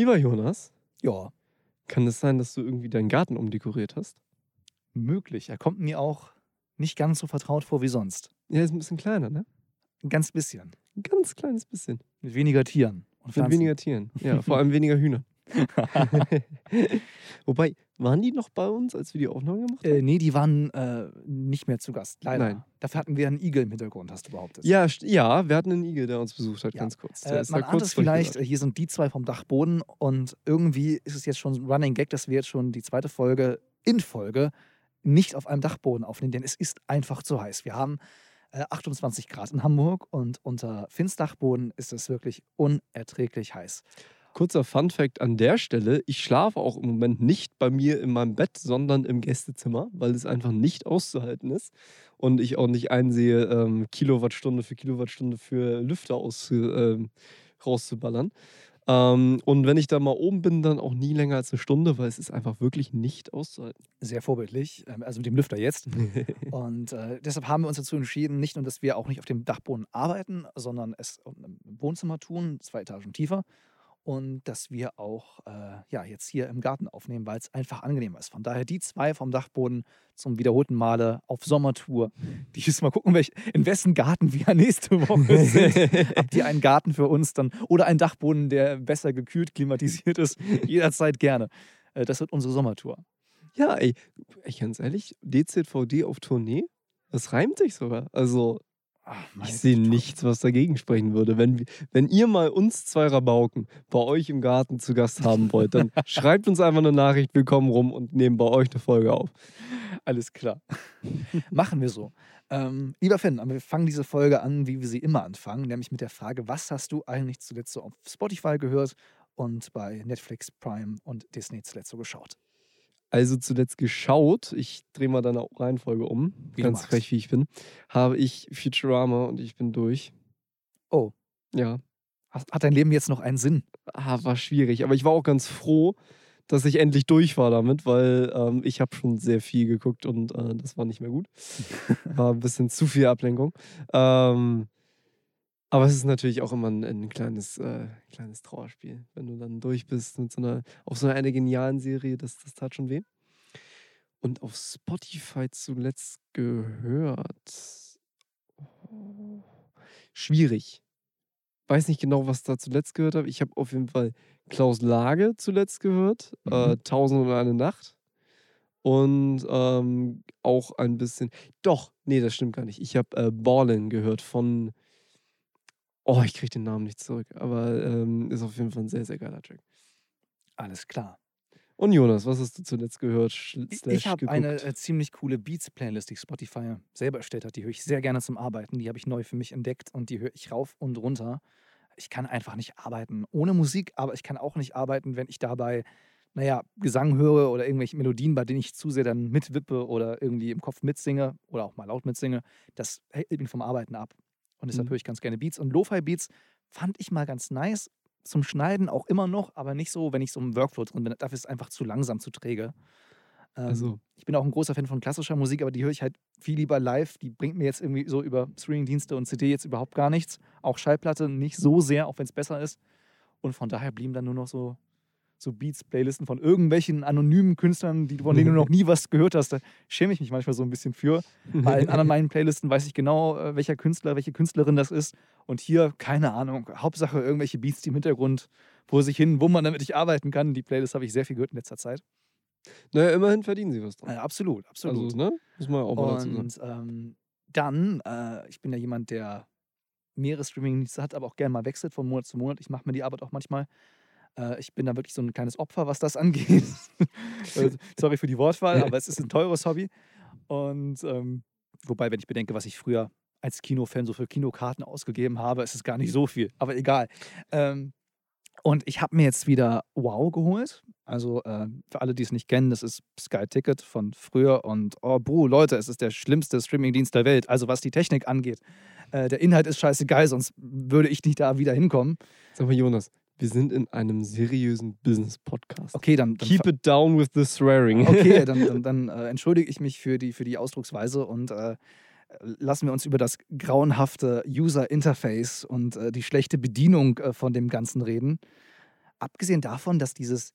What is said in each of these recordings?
Lieber Jonas, Ja, kann es sein, dass du irgendwie deinen Garten umdekoriert hast? möglich. Er kommt mir auch nicht ganz so vertraut vor wie sonst. Ja, ist ein bisschen kleiner, ne? Ein ganz bisschen. Ein ganz kleines bisschen. Mit weniger Tieren und Mit weniger Tieren. Ja, vor allem weniger Hühner. Wobei, waren die noch bei uns, als wir die Aufnahme gemacht haben? Äh, nee, die waren äh, nicht mehr zu Gast, leider. Nein. Dafür hatten wir einen Igel im Hintergrund, hast du behauptet. ja, ja, wir hatten einen Igel, der uns besucht hat, Ja. ganz kurz. Der Äh, man ahnt es vielleicht, äh, hier sind die zwei vom Dachboden und irgendwie ist es jetzt schon ein Running Gag, dass wir jetzt schon die zweite Folge in Folge nicht auf einem Dachboden aufnehmen, denn es ist einfach zu heiß. Wir haben äh, 28 Grad in Hamburg und unter Finns Dachboden ist es wirklich unerträglich heiß. Kurzer Fun-Fact an der Stelle: Ich schlafe auch im Moment nicht bei mir in meinem Bett, sondern im Gästezimmer, weil es einfach nicht auszuhalten ist und ich auch nicht einsehe, ähm, Kilowattstunde für Kilowattstunde für Lüfter aus, ähm, rauszuballern. Ähm, und wenn ich da mal oben bin, dann auch nie länger als eine Stunde, weil es ist einfach wirklich nicht auszuhalten. Sehr vorbildlich, ähm, also mit dem Lüfter jetzt. Und äh, deshalb haben wir uns dazu entschieden, nicht nur, dass wir auch nicht auf dem Dachboden arbeiten, sondern es im Wohnzimmer tun, zwei Etagen tiefer. Und dass wir auch äh, ja, jetzt hier im Garten aufnehmen, weil es einfach angenehmer ist. Von daher die zwei vom Dachboden zum wiederholten Male auf Sommertour. Diesmal gucken, welch, in wessen Garten wir nächste Woche sind. Habt ihr einen Garten für uns dann oder einen Dachboden, der besser gekühlt, klimatisiert ist? Jederzeit gerne. Äh, das wird unsere Sommertour. ja, ey, ganz ehrlich, DZVD auf Tournee, das reimt sich sogar. Also, Ach, Ich sehe nichts, was dagegen sprechen würde. Wenn, wenn ihr mal uns zwei Rabauken bei euch im Garten zu Gast haben wollt, dann schreibt uns einfach eine Nachricht, wir kommen rum und nehmen bei euch eine Folge auf. Alles klar. Machen wir so. Ähm, lieber Finn, aber wir fangen diese Folge an, wie wir sie immer anfangen, nämlich mit der Frage, was hast du eigentlich zuletzt so auf Spotify gehört und bei Netflix, Prime und Disney zuletzt so geschaut? Also zuletzt geschaut, ich drehe mal deine Reihenfolge um, Wie ganz frech wie ich bin, habe ich Futurama und ich bin durch. Oh, Ja, hat, hat dein Leben jetzt noch einen Sinn? ah, war schwierig, aber ich war auch ganz froh, dass ich endlich durch war damit, weil ähm, ich habe schon sehr viel geguckt und äh, das war nicht mehr gut. War ein bisschen zu viel Ablenkung. Ähm, aber es ist natürlich auch immer ein, ein kleines, äh, kleines Trauerspiel, wenn du dann durch bist mit so einer, auf so einer genialen Serie, das, das tat schon weh. Und auf Spotify zuletzt gehört. Oh, schwierig. Weiß nicht genau, was da zuletzt gehört habe. Ich habe auf jeden Fall Klaus Lage zuletzt gehört. Äh, Mhm. Tausend und eine Nacht. Und ähm, auch ein bisschen. Doch, nee, das stimmt gar nicht. Ich habe äh, Ballin gehört von. Oh, ich kriege den Namen nicht zurück. Aber ähm, ist auf jeden Fall ein sehr, sehr geiler Track. Alles klar. Und Jonas, was hast du zuletzt gehört? Ich, habe eine äh, ziemlich coole Beats-Playlist, die Spotify selber erstellt hat. Die höre ich sehr gerne zum Arbeiten. Die habe ich neu für mich entdeckt und die höre ich rauf und runter. Ich kann einfach nicht arbeiten ohne Musik, aber ich kann auch nicht arbeiten, wenn ich dabei, naja, Gesang höre oder irgendwelche Melodien, bei denen ich zu sehr dann mitwippe oder irgendwie im Kopf mitsinge oder auch mal laut mitsinge. Das hält mich vom Arbeiten ab. Und deshalb Mhm. höre ich ganz gerne Beats. Und Lo-Fi-Beats fand ich mal ganz nice. Zum Schneiden auch immer noch, aber nicht so, wenn ich so im Workflow drin bin. Dafür ist es einfach zu langsam, zu träge. Ähm, Also, ich bin auch ein großer Fan von klassischer Musik, aber die höre ich halt viel lieber live. Die bringt mir jetzt irgendwie so über Streamingdienste und CD jetzt überhaupt gar nichts. Auch Schallplatte nicht so sehr, auch wenn es besser ist. Und von daher blieben dann nur noch so, so Beats, Playlisten von irgendwelchen anonymen Künstlern, die, von denen du noch nie was gehört hast. Da schäme ich mich manchmal so ein bisschen für. Bei allen anderen meinen Playlisten weiß ich genau, äh, welcher Künstler, welche Künstlerin das ist. Und hier, keine Ahnung, Hauptsache irgendwelche Beats, die im Hintergrund vor sich hin wummern, damit ich arbeiten kann. Die Playlist habe ich sehr viel gehört in letzter Zeit. naja, immerhin verdienen sie was dran. Äh, absolut, absolut. Also, ne? Muss man auch mal dazu sagen. Und ähm, dann, äh, ich bin ja jemand, der mehrere Streaming-Dienste hat, aber auch gerne mal wechselt von Monat zu Monat. Ich mache mir die Arbeit auch manchmal. Äh, ich bin da wirklich so ein kleines Opfer, was das angeht. Äh, Sorry für die Wortwahl, aber es ist ein teures Hobby. Und ähm, wobei, wenn ich bedenke, was ich früher als Kinofan so für Kinokarten ausgegeben habe, ist es gar nicht so viel. Aber egal. Ähm, und ich habe mir jetzt wieder Wow geholt. Also äh, für alle, die es nicht kennen, das ist Sky Ticket von früher. Und oh, buh, Leute, es ist der schlimmste Streamingdienst der Welt. Also was die Technik angeht. Äh, der Inhalt ist scheißegal, sonst würde ich nicht da wieder hinkommen. Sag mal, Jonas, wir sind in einem seriösen Business-Podcast. Okay, dann, dann Keep it down with the swearing. Okay, dann, dann, dann äh, entschuldige ich mich für die, für die Ausdrucksweise und äh, lassen wir uns über das grauenhafte User-Interface und äh, die schlechte Bedienung äh, von dem Ganzen reden. abgesehen davon, dass dieses,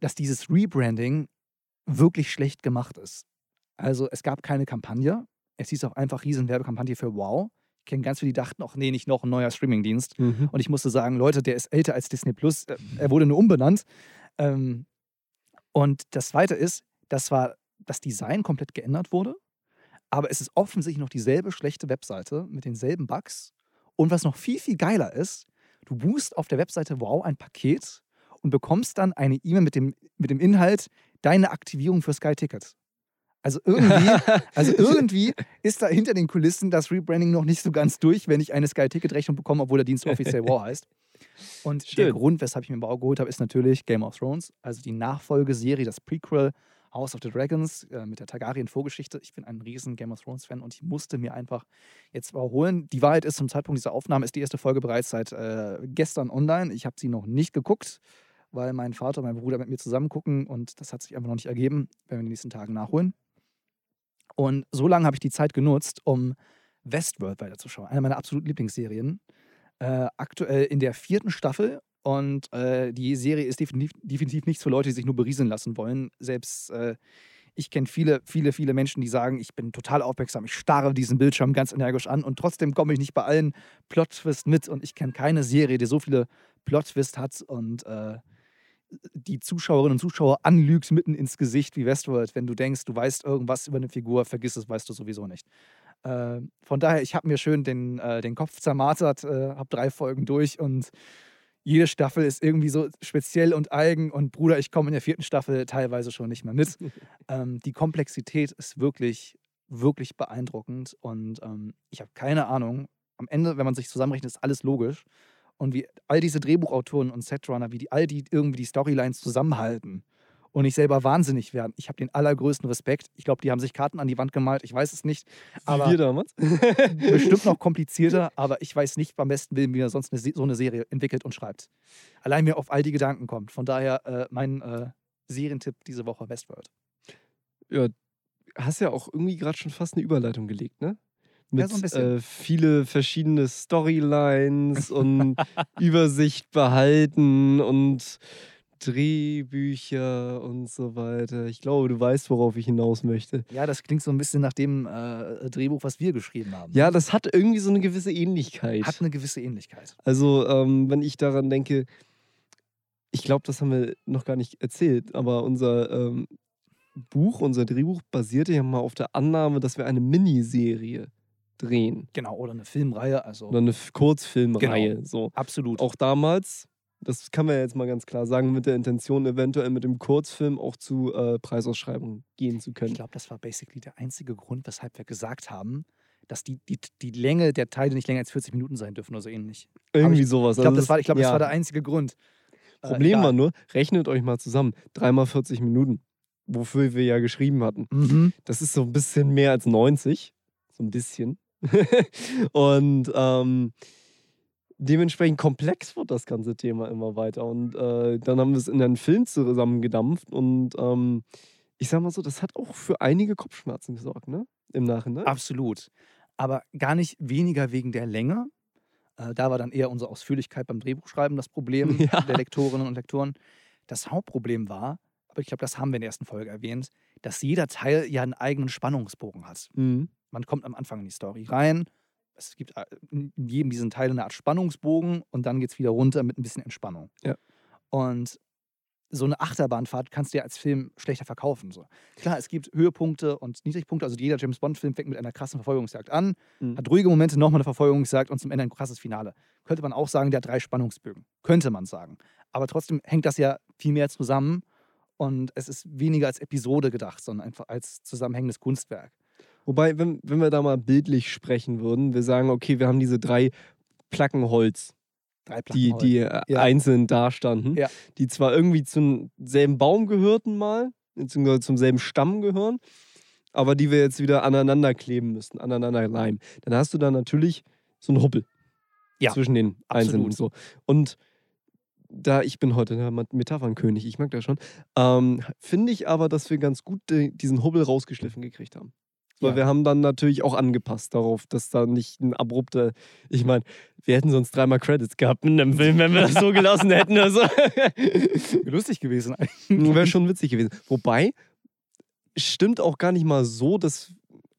dass dieses Rebranding wirklich schlecht gemacht ist. Also es gab keine Kampagne. Es hieß auch einfach Riesenwerbekampagne für Wow. Ich kenne ganz viele, die dachten, ach nee, nicht noch ein neuer Streamingdienst. Mhm. Und ich musste sagen, Leute, der ist älter als Disney Plus. Äh, Er wurde nur umbenannt. Ähm, und das Zweite ist, dass zwar das Design komplett geändert wurde, aber es ist offensichtlich noch dieselbe schlechte Webseite mit denselben Bugs. Und was noch viel, viel geiler ist, du buchst auf der Webseite Wow ein Paket und bekommst dann eine E-Mail mit dem, mit dem Inhalt, deine Aktivierung für Sky Ticket. Also irgendwie, also irgendwie ist da hinter den Kulissen das Rebranding noch nicht so ganz durch, wenn ich eine Sky Ticket Rechnung bekomme, obwohl der Dienst offiziell Wow heißt. Und der Schön. Grund, weshalb ich mir Bau geholt habe, ist natürlich Game of Thrones, also die Nachfolgeserie, das Prequel House of the Dragons äh, mit der Targaryen-Vorgeschichte. Ich bin ein riesen Game of Thrones-Fan und ich musste mir einfach jetzt mal holen. Die Wahrheit ist, zum Zeitpunkt dieser Aufnahme ist die erste Folge bereits seit äh, gestern online. Ich habe sie noch nicht geguckt, weil mein Vater und mein Bruder mit mir zusammen gucken und das hat sich einfach noch nicht ergeben. Werden wir in den nächsten Tagen nachholen. Und so lange habe ich die Zeit genutzt, um Westworld weiterzuschauen. Eine meiner absoluten Lieblingsserien. Äh, aktuell in der vierten Staffel. Und äh, die Serie ist definitiv, definitiv nichts für Leute, die sich nur berieseln lassen wollen. Selbst äh, ich kenne viele, viele, viele Menschen, die sagen, ich bin total aufmerksam, ich starre diesen Bildschirm ganz energisch an und trotzdem komme ich nicht bei allen Plot-Twists mit. Und ich kenne keine Serie, die so viele Plot-Twists hat und äh, die Zuschauerinnen und Zuschauer anlügt mitten ins Gesicht wie Westworld. Wenn du denkst, du weißt irgendwas über eine Figur, vergiss es, weißt du sowieso nicht. Äh, von daher, ich habe mir schön den, äh, den Kopf zermartert, äh, habe drei Folgen durch und jede Staffel ist irgendwie so speziell und eigen. Und Bruder, ich komme in der vierten Staffel teilweise schon nicht mehr mit. ähm, die Komplexität ist wirklich, wirklich beeindruckend. Und ähm, ich habe keine Ahnung. Am Ende, wenn man sich zusammenrechnet, ist alles logisch. Und wie all diese Drehbuchautoren und Setrunner, wie die all die irgendwie die Storylines zusammenhalten und nicht selber wahnsinnig werden. Ich habe den allergrößten Respekt. Ich glaube, die haben sich Karten an die Wand gemalt. Ich weiß es nicht. Aber wir damals. bestimmt noch komplizierter, aber ich weiß nicht beim besten Willen, wie er sonst eine, so eine Serie entwickelt und schreibt. Allein mir auf all die Gedanken kommt. Von daher äh, mein äh, Serientipp diese Woche Westworld. ja, hast ja auch irgendwie gerade schon fast eine Überleitung gelegt, ne? Mit Ja, so. Äh, viele verschiedene Storylines und Übersicht behalten und Drehbücher und so weiter. Ich glaube, du weißt, worauf ich hinaus möchte. Ja, das klingt so ein bisschen nach dem äh, Drehbuch, was wir geschrieben haben. Ja, das hat irgendwie so eine gewisse Ähnlichkeit. Hat eine gewisse Ähnlichkeit. Also, ähm, wenn ich daran denke, ich glaube, das haben wir noch gar nicht erzählt, aber unser ähm, Buch, unser Drehbuch basierte ja mal auf der Annahme, dass wir eine Miniserie drehen. Genau, oder eine Filmreihe, also Oder eine Kurzfilmreihe. So. absolut. Auch damals, das kann man ja jetzt mal ganz klar sagen, mit der Intention, eventuell mit dem Kurzfilm auch zu äh, Preisausschreibungen gehen zu Ich können. glaube, das war basically der einzige Grund, weshalb wir gesagt haben, dass die, die, die Länge der Teile nicht länger als 40 Minuten sein dürfen oder so ähnlich. Irgendwie ich- sowas. Ich glaube, Also das, war, ich glaub, das ja. war der einzige Grund. Äh, Problem egal. war nur, rechnet euch mal zusammen. Dreimal 40 Minuten, wofür wir ja geschrieben hatten. Mhm. Das ist so ein bisschen mehr als 90. So ein bisschen. und ähm, dementsprechend komplex wird das ganze Thema immer weiter. Und äh, dann haben wir es in einen Film zusammengedampft. Und ähm, ich sag mal so, das hat auch für einige Kopfschmerzen gesorgt, ne? Im Nachhinein. Absolut. Aber gar nicht weniger wegen der Länge. Äh, da war dann eher unsere Ausführlichkeit beim Drehbuchschreiben das Problem Ja. der Lektorinnen und Lektoren. Das Hauptproblem war, aber ich glaube, das haben wir in der ersten Folge erwähnt, dass jeder Teil ja einen eigenen Spannungsbogen hat. Mhm. Man kommt am Anfang in die Story rein. Es gibt äh, in jedem diesen Teil eine Art Spannungsbogen und dann geht es wieder runter mit ein bisschen Entspannung. Ja. Und so eine Achterbahnfahrt kannst du ja als Film schlechter verkaufen. So. Klar, es gibt Höhepunkte und Niedrigpunkte. Also jeder James Bond-Film fängt mit einer krassen Verfolgungsjagd an, Mhm. hat ruhige Momente, nochmal eine Verfolgungsjagd und zum Ende ein krasses Finale. Könnte man auch sagen, der hat drei Spannungsbögen. Könnte man sagen. Aber trotzdem hängt das ja viel mehr zusammen und es ist weniger als Episode gedacht, sondern einfach als zusammenhängendes Kunstwerk. Wobei, wenn, wenn wir da mal bildlich sprechen würden, wir sagen, okay, wir haben diese drei Placken Holz, Drei die, Platten die äh, Ja. einzeln dastanden, Ja. die zwar irgendwie zum selben Baum gehörten mal, beziehungsweise zum selben Stamm gehören, aber die wir jetzt wieder aneinander kleben müssen, aneinander leimen. Dann hast du da natürlich so einen Huppel Ja, zwischen den einzelnen. absolut. So. Und da ich bin heute der Met- Metaphernkönig, ich mag das schon, ähm, finde ich aber, dass wir ganz gut diesen Hubbel rausgeschliffen gekriegt haben. Weil Ja. wir haben dann natürlich auch angepasst darauf, dass da nicht ein abrupter. Ich meine, wir hätten sonst dreimal Credits gehabt in dem Film, wenn wir das so gelassen hätten. Also. Lustig gewesen eigentlich. Wäre schon witzig gewesen. Wobei, stimmt auch gar nicht mal so, dass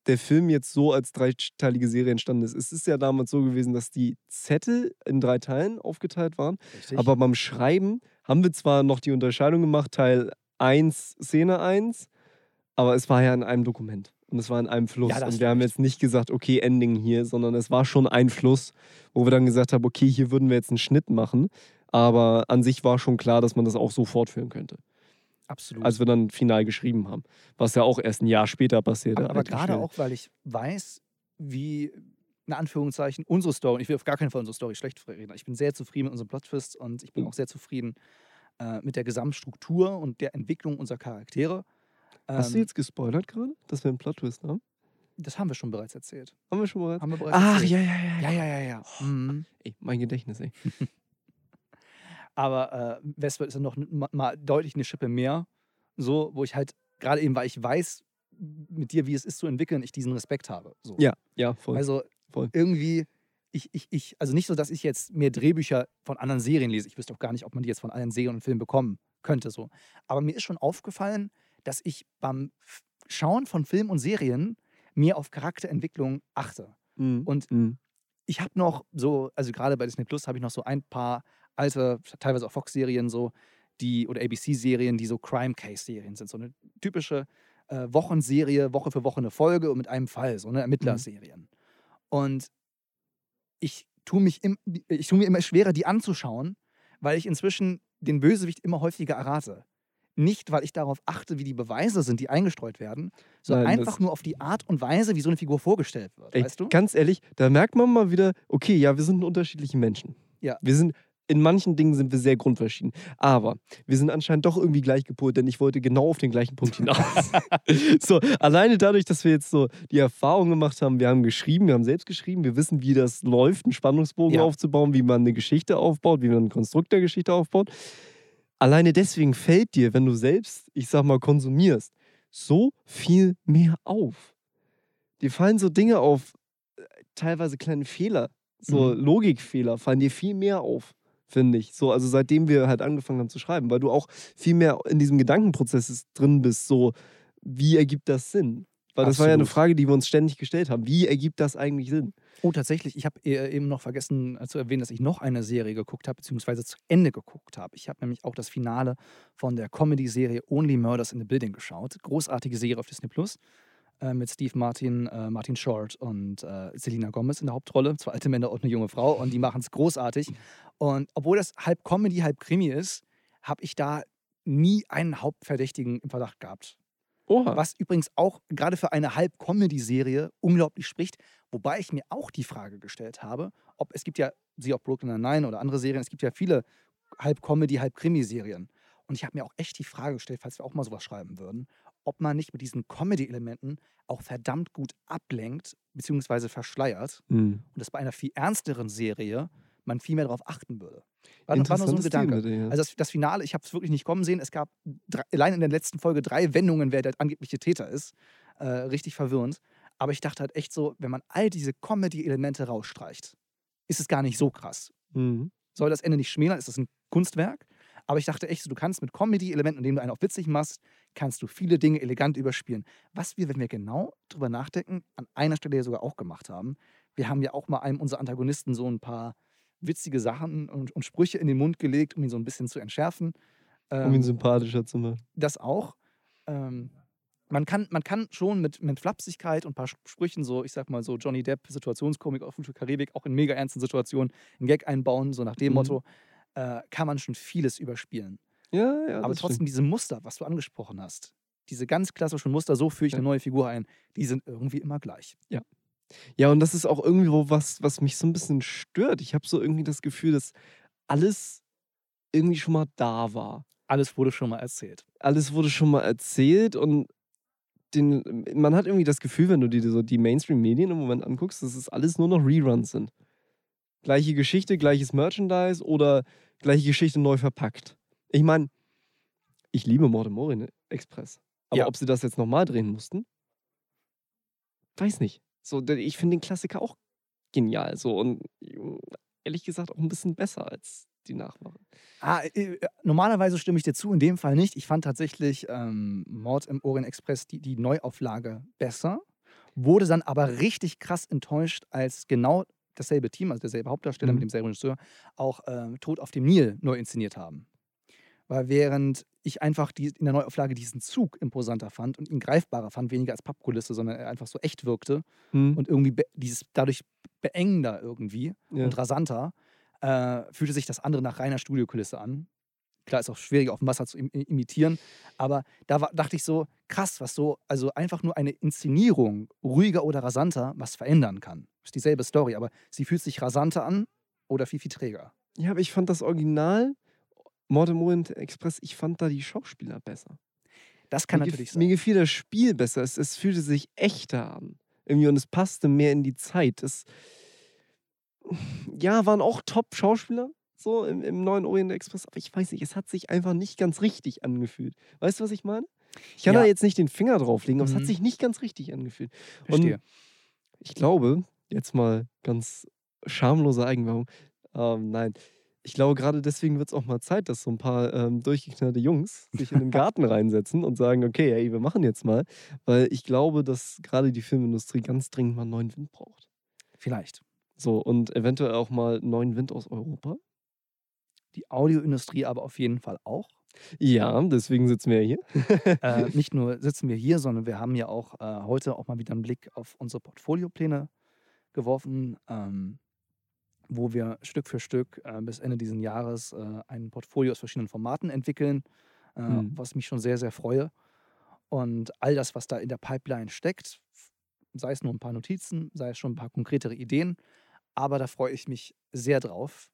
der Film jetzt so als dreiteilige Serie entstanden ist. Es ist ja damals so gewesen, dass die Zettel in drei Teilen aufgeteilt waren. Richtig. Aber beim Schreiben haben wir zwar noch die Unterscheidung gemacht, Teil 1, Szene 1, aber es war ja in einem Dokument. Und es war in einem Fluss. Ja, und wir haben jetzt nicht gesagt, okay, Ending hier, sondern es war schon ein Fluss, wo wir dann gesagt haben, okay, hier würden wir jetzt einen Schnitt machen. Aber an sich war schon klar, dass man das auch so fortführen könnte, Absolut. als wir dann final geschrieben haben. Was ja auch erst ein Jahr später passierte. aber, aber eigentlich gerade schnell. auch, weil ich weiß, wie, in Anführungszeichen, unsere Story, und ich will auf gar keinen Fall unsere Story schlecht reden. Ich bin sehr zufrieden mit unserem Plot-Twist und ich bin Mhm. auch sehr zufrieden äh, mit der Gesamtstruktur und der Entwicklung unserer Charaktere. Hast du Ähm, jetzt gespoilert gerade, dass wir einen Plot-Twist haben? Das haben wir schon bereits erzählt. Haben wir schon mal. Haben wir bereits Ach, erzählt. ja, ja, ja. Ja, ja, ja, ja. Mhm. Ey, mein Gedächtnis, ey. Aber äh, Vesper ist dann noch mal deutlich eine Schippe mehr. So, wo ich halt, gerade eben, weil ich weiß, mit dir, wie es ist zu entwickeln, ich diesen Respekt habe. So. Ja, ja, voll. Also voll. irgendwie, ich, ich, ich, also nicht so, dass ich jetzt mehr Drehbücher von anderen Serien lese. Ich wüsste auch gar nicht, ob man die jetzt von allen Serien und Filmen bekommen könnte. So. Aber mir ist schon aufgefallen, dass ich beim Schauen von Filmen und Serien mehr auf Charakterentwicklung achte. Mhm. Und Mhm. ich habe noch so, also gerade bei Disney Plus habe ich noch so ein paar alte, teilweise auch Fox-Serien so, die oder ABC-Serien, die so Crime Case-Serien sind. So eine typische äh, Wochenserie, Woche für Woche eine Folge und mit einem Fall, so eine Ermittlerserien. Und ich tue mich im, ich tue mir immer schwerer, die anzuschauen, weil ich inzwischen den Bösewicht immer häufiger errate. Nicht, weil ich darauf achte, wie die Beweise sind, die eingestreut werden, sondern Nein, einfach nur auf die Art und Weise, wie so eine Figur vorgestellt wird. Ey, weißt du? Ganz ehrlich, da merkt man mal wieder, okay, ja, wir sind unterschiedliche Menschen. Ja. Wir sind, in manchen Dingen sind wir sehr grundverschieden. Aber wir sind anscheinend doch irgendwie gleich gepolt, denn ich wollte genau auf den gleichen Punkt hinaus. so, alleine dadurch, dass wir jetzt so die Erfahrung gemacht haben, wir haben geschrieben, wir haben selbst geschrieben, wir wissen, wie das läuft, einen Spannungsbogen Ja. aufzubauen, wie man eine Geschichte aufbaut, wie man ein Konstrukt der Geschichte aufbaut. Alleine deswegen fällt dir, wenn du selbst, ich sag mal, konsumierst, so viel mehr auf. Dir fallen so Dinge auf, äh, teilweise kleine Fehler, so Mhm. Logikfehler, fallen dir viel mehr auf, finde ich. So, also seitdem wir halt angefangen haben zu schreiben, weil du auch viel mehr in diesem Gedankenprozess drin bist, so, wie ergibt das Sinn? Weil das war ja eine Absolut. Frage, die wir uns ständig gestellt haben. Wie ergibt das eigentlich Sinn? Oh, tatsächlich. Ich habe eben noch vergessen äh, zu erwähnen, dass ich noch eine Serie geguckt habe, beziehungsweise zu Ende geguckt habe. Ich habe nämlich auch das Finale von der Comedy-Serie Only Murders in the Building geschaut. Großartige Serie auf Disney Plus. Äh, mit Steve Martin, äh, Martin Short und äh, Selena Gomez in der Hauptrolle. Zwei alte Männer und eine junge Frau. Und die machen es großartig. Und obwohl das halb Comedy, halb Krimi ist, habe ich da nie einen Hauptverdächtigen im Verdacht gehabt. Oha. Was übrigens auch gerade für eine Halb-Comedy-Serie unglaublich spricht. Wobei ich mir auch die Frage gestellt habe, ob es gibt ja, sie auch Brooklyn Nine-Nine oder andere Serien, es gibt ja viele Halb-Comedy, Halb-Krimi-Serien. Und ich habe mir auch echt die Frage gestellt, falls wir auch mal sowas schreiben würden, ob man nicht mit diesen Comedy-Elementen auch verdammt gut ablenkt bzw. verschleiert Hm. und dass bei einer viel ernsteren Serie man viel mehr darauf achten würde. War, war nur so ein Gedanke. Thema, ja. Also das, das Finale, ich habe es wirklich nicht kommen sehen. Es gab drei, allein in der letzten Folge drei Wendungen, wer der angebliche Täter ist. Äh, richtig verwirrend. Aber ich dachte halt echt so, wenn man all diese Comedy-Elemente rausstreicht, ist es gar nicht so krass. Mhm. Soll das Ende nicht schmälern, ist das ein Kunstwerk. Aber ich dachte echt so, du kannst mit Comedy-Elementen, indem du einen auch witzig machst, kannst du viele Dinge elegant überspielen. Was wir, wenn wir genau drüber nachdenken, an einer Stelle ja sogar auch gemacht haben. Wir haben ja auch mal einem unserer Antagonisten so ein paar witzige Sachen und, und Sprüche in den Mund gelegt, um ihn so ein bisschen zu entschärfen. Um Ähm, ihn sympathischer zu machen. das auch. Ähm, man, kann, man kann schon mit, mit Flapsigkeit und ein paar Sprüchen, so ich sag mal so Johnny Depp, Situationskomik auf Fluch der Karibik, auch in mega ernsten Situationen einen Gag einbauen, so nach dem Mhm. Motto, äh, kann man schon vieles überspielen. Ja, ja. Aber trotzdem stimmt. diese Muster, was du angesprochen hast, diese ganz klassischen Muster, so führe ich Ja. eine neue Figur ein, die sind irgendwie immer gleich. Ja, und das ist auch irgendwo was, was mich so ein bisschen stört. Ich habe so irgendwie das Gefühl, dass alles irgendwie schon mal da war. Alles wurde schon mal erzählt. Alles wurde schon mal erzählt und den, man hat irgendwie das Gefühl, wenn du dir so die Mainstream-Medien im Moment anguckst, dass es alles nur noch Reruns sind. Gleiche Geschichte, gleiches Merchandise oder gleiche Geschichte neu verpackt. Ich meine, ich liebe Mord im Orient Express. Aber Ja. ob sie das jetzt nochmal drehen mussten? weiß nicht. So, ich finde den Klassiker auch genial. So und ehrlich gesagt auch ein bisschen besser als die Nachmache. Ah, äh, normalerweise stimme ich dir zu, in dem Fall nicht. Ich fand tatsächlich ähm, Mord im Orient Express die, die Neuauflage besser, wurde dann aber richtig krass enttäuscht, als genau dasselbe Team, also derselbe Hauptdarsteller mhm. mit demselben Regisseur, auch ähm, Tod auf dem Nil neu inszeniert haben. Weil während ich einfach die, in der Neuauflage diesen Zug imposanter fand und ihn greifbarer fand, weniger als Pappkulisse, sondern er einfach so echt wirkte mhm. und irgendwie dieses dadurch beengender irgendwie ja. und rasanter, äh, fühlte sich das andere nach reiner Studiokulisse an. Klar, ist auch schwierig auf dem Wasser zu im imitieren, aber da war, dachte ich so, krass, was so, also einfach nur eine Inszenierung, ruhiger oder rasanter, was verändern kann. Ist dieselbe Story, aber sie fühlt sich rasanter an oder viel, viel träger. Ja, aber ich fand das Original Mord im Orient Express, ich fand da die Schauspieler besser. Das kann mir natürlich sein. Mir gefiel das Spiel besser. Es, es, fühlte sich echter an. Irgendwie und es passte mehr in die Zeit. Es, ja, waren auch Top-Schauspieler, so im, im neuen Orient Express, aber ich weiß nicht, es hat sich einfach nicht ganz richtig angefühlt. Weißt du, was ich meine? Ich kann ja. da jetzt nicht den Finger drauflegen, aber mhm. es hat mhm. sich nicht ganz richtig angefühlt. Verstehe. Und ich glaube, jetzt mal ganz schamlose Eigenwerbung, ähm, nein, ich glaube, gerade deswegen wird es auch mal Zeit, dass so ein paar ähm, durchgeknallte Jungs sich in den Garten reinsetzen und sagen, okay, hey, wir machen jetzt mal. Weil ich glaube, dass gerade die Filmindustrie ganz dringend mal einen neuen Wind braucht. Vielleicht. So, und eventuell auch mal neuen Wind aus Europa. Die Audioindustrie aber auf jeden Fall auch. Ja, deswegen sitzen wir hier. äh, nicht nur sitzen wir hier, sondern wir haben ja auch äh, heute auch mal wieder einen Blick auf unsere Portfoliopläne geworfen, ähm, wo wir Stück für Stück äh, bis Ende dieses Jahres äh, ein Portfolio aus verschiedenen Formaten entwickeln, mhm. was mich schon sehr, sehr freue. Und all das, was da in der Pipeline steckt, sei es nur ein paar Notizen, sei es schon ein paar konkretere Ideen, aber da freue ich mich sehr drauf,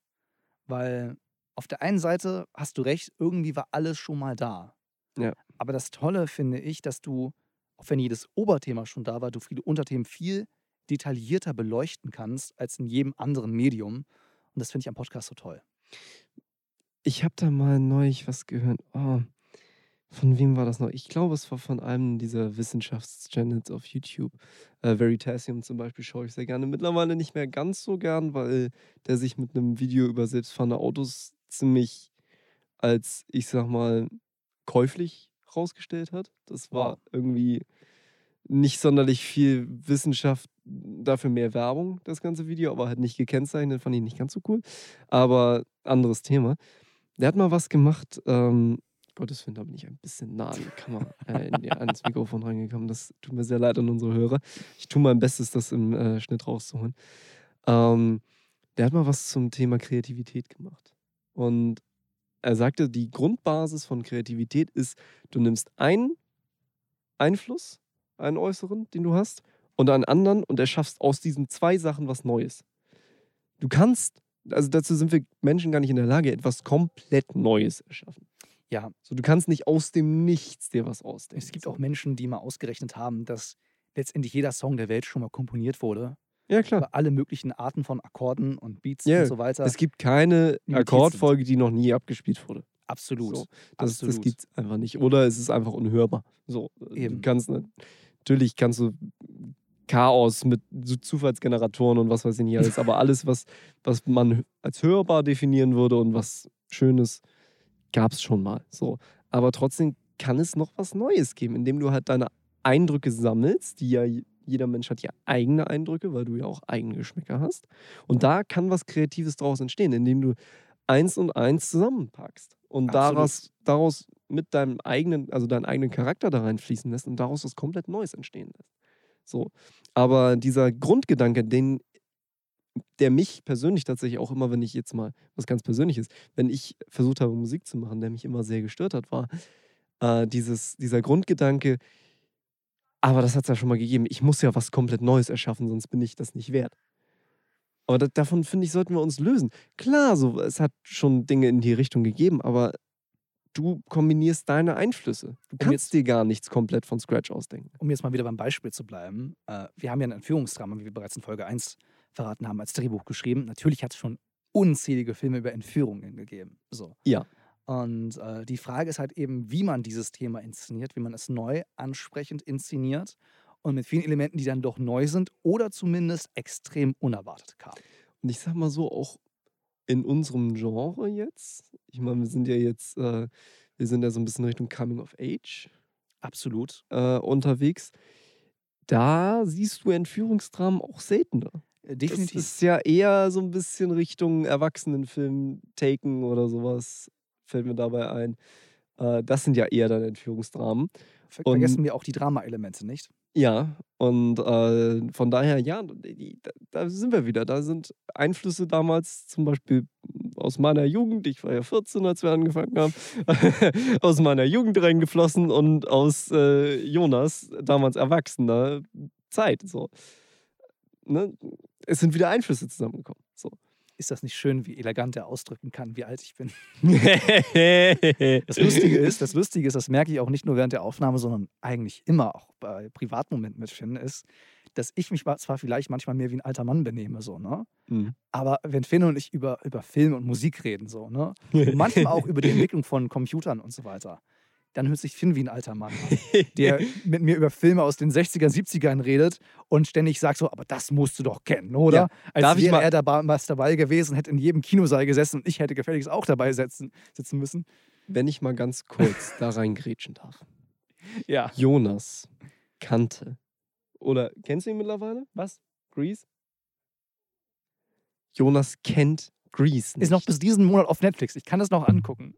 weil auf der einen Seite hast du recht, irgendwie war alles schon mal da. Ja. Aber das Tolle finde ich, dass du, auch wenn jedes Oberthema schon da war, du viele Unterthemen viel detaillierter beleuchten kannst als in jedem anderen Medium. Und das finde ich am Podcast so toll. Ich habe da mal neulich was gehört. Oh, von wem war das noch? Ich glaube, es war von einem dieser Wissenschaftschannels auf YouTube. Äh, Veritasium zum Beispiel schaue ich sehr gerne. Mittlerweile nicht mehr ganz so gern, weil der sich mit einem Video über selbstfahrende Autos ziemlich als, ich sag mal, käuflich rausgestellt hat. Das war wow. irgendwie nicht sonderlich viel Wissenschaft, dafür mehr Werbung, das ganze Video, aber halt nicht gekennzeichnet, fand ich nicht ganz so cool. Aber anderes Thema. Der hat mal was gemacht, ähm, Gottes Willen, da bin ich ein bisschen nah an die Kamera, äh, in ans Mikrofon reingekommen. Das tut mir sehr leid an unsere Hörer. Ich tue mein Bestes, das im äh, Schnitt rauszuholen. Ähm, der hat mal was zum Thema Kreativität gemacht. Und er sagte, die Grundbasis von Kreativität ist, du nimmst einen Einfluss, einen äußeren, den du hast, und einen anderen und erschaffst aus diesen zwei Sachen was Neues. Du kannst, also dazu sind wir Menschen gar nicht in der Lage, etwas komplett Neues erschaffen. Ja. So, du kannst nicht aus dem Nichts dir was ausdenken. Es gibt auch Menschen, die mal ausgerechnet haben, dass letztendlich jeder Song der Welt schon mal komponiert wurde. Ja, klar. Über alle möglichen Arten von Akkorden und Beats yeah. und so weiter. Es gibt keine Akkordfolge, die noch nie abgespielt wurde. Absolut. So, das, Absolut. das gibt es einfach nicht. Oder es ist einfach unhörbar. So, Eben. Du kannst natürlich kannst du Chaos mit so Zufallsgeneratoren und was weiß ich nicht alles, aber alles, was, was man als hörbar definieren würde und was Schönes, gab es schon mal. So. Aber trotzdem kann es noch was Neues geben, indem du halt deine Eindrücke sammelst, die ja jeder Mensch hat ja eigene Eindrücke, weil du ja auch eigene Geschmäcker hast. Und da kann was Kreatives daraus entstehen, indem du eins und eins zusammenpackst und daraus, daraus mit deinem eigenen, also deinen eigenen Charakter da reinfließen lässt und daraus was komplett Neues entstehen lässt. So. Aber dieser Grundgedanke, den, der mich persönlich tatsächlich auch immer, wenn ich jetzt mal was ganz Persönliches, wenn ich versucht habe, Musik zu machen, der mich immer sehr gestört hat, war äh, dieses, dieser Grundgedanke, aber das hat es ja schon mal gegeben, ich muss ja was komplett Neues erschaffen, sonst bin ich das nicht wert. Aber da, davon, finde ich, sollten wir uns lösen. Klar, so, es hat schon Dinge in die Richtung gegeben, aber du kombinierst deine Einflüsse. Du kannst jetzt, dir gar nichts komplett von Scratch ausdenken. Um jetzt mal wieder beim Beispiel zu bleiben, äh, wir haben ja ein Entführungsdrama, wie wir bereits in Folge 1 verraten haben, als Drehbuch geschrieben. Natürlich hat es schon unzählige Filme über Entführungen gegeben. So. Ja. Und äh, die Frage ist halt eben, wie man dieses Thema inszeniert, wie man es neu ansprechend inszeniert und mit vielen Elementen, die dann doch neu sind oder zumindest extrem unerwartet kamen. Und ich sag mal so, auch in unserem Genre jetzt, ich meine, wir sind ja jetzt, äh, wir sind ja so ein bisschen Richtung Coming of Age Absolut. äh, unterwegs. Da siehst du Entführungsdramen auch seltener. Äh, Das Definitiv. ist ja eher so ein bisschen Richtung Erwachsenenfilm, Taken oder sowas, fällt mir dabei ein. Äh, das sind ja eher dann Entführungsdramen. Ver und- vergessen wir auch die Drama-Elemente, nicht? Ja, und äh, von daher, ja, da sind wir wieder. Da sind Einflüsse damals zum Beispiel aus meiner Jugend, ich war ja 14, als wir angefangen haben, aus meiner Jugend reingeflossen und aus äh, Jonas, damals erwachsener Zeit. So. Ne? Es sind wieder Einflüsse zusammengekommen. So. Ist das nicht schön, wie elegant er ausdrücken kann, wie alt ich bin? Das Lustige ist, das Lustige ist, das merke ich auch nicht nur während der Aufnahme, sondern eigentlich immer auch bei Privatmomenten mit Finn, ist, dass ich mich zwar vielleicht manchmal mehr wie ein alter Mann benehme, so, ne? Mhm. Aber wenn Finn und ich über, über Film und Musik reden, so, ne? Und manchmal auch über die Entwicklung von Computern und so weiter, dann hört sich Finn wie ein alter Mann an, der mit mir über Filme aus den 60er, 70ern redet und ständig sagt so, aber das musst du doch kennen, oder? Ja. Als Darf ich wäre er dabei gewesen, hätte in jedem Kinosaal gesessen und ich hätte gefälligst auch dabei sitzen, sitzen müssen. Wenn ich mal ganz kurz da reingrätschen darf. Ja. Jonas kannte. Oder kennst du ihn mittlerweile? Was? Grease? Jonas kennt Grease. Nicht. Ist noch bis diesen Monat auf Netflix. Ich kann das noch angucken.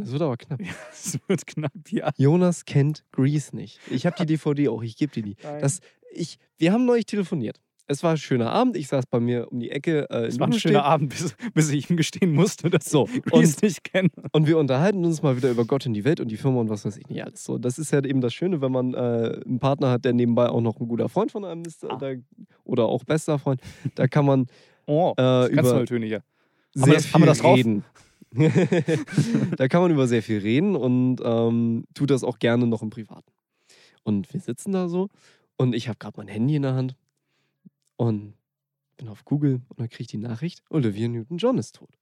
Das wird aber knapp. Es wird knapp, ja. Jonas kennt Grease nicht. Ich habe die DVD auch, ich gebe dir die. Das, ich, wir haben neulich telefoniert. Es war ein schöner Abend. Ich saß bei mir um die Ecke. Äh, Es war ein schöner Abend, bis, bis ich ihm gestehen musste, dass So, ich Grease nicht kenne. Und wir unterhalten uns mal wieder über Gott und die Welt und die Firma und was weiß ich nicht alles. So, das ist ja eben das Schöne, wenn man äh, einen Partner hat, der nebenbei auch noch ein guter Freund von einem ist Ah. da, oder auch bester Freund. Da kann man Oh, äh, ganz über Töne hier. sehr wir das- viel haben wir das drauf? da kann man über sehr viel reden und ähm, tut das auch gerne noch im Privaten. Und wir sitzen da so und ich habe gerade mein Handy in der Hand und bin auf Google und dann kriege ich die Nachricht, Olivia Newton-John ist tot.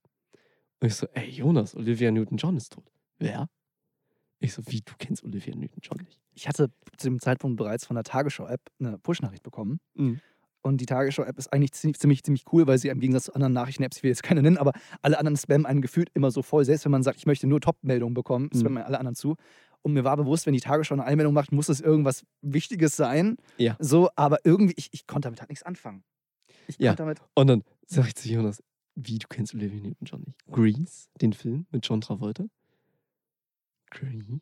Und ich so, ey Jonas, Olivia Newton-John ist tot. Wer? Ich so, wie, du kennst Olivia Newton-John nicht? Ich hatte zu dem Zeitpunkt bereits von der Tagesschau-App eine Push-Nachricht bekommen. Mhm. Und die Tagesschau-App ist eigentlich ziemlich, ziemlich, ziemlich cool, weil sie im Gegensatz zu anderen Nachrichten-Apps, ich will jetzt keine nennen, aber alle anderen spammen einen gefühlt immer so voll. Selbst wenn man sagt, ich möchte nur Top-Meldungen bekommen, Mhm. spammen alle anderen zu. Und mir war bewusst, wenn die Tagesschau eine Einmeldung macht, muss es irgendwas Wichtiges sein. Ja. So, aber irgendwie, ich, ich konnte damit halt nichts anfangen. Ich Ja. konnte damit. Und dann sag ich zu Jonas, wie, du kennst Olivia Newton-John nicht? Grease, den Film mit John Travolta? Grease?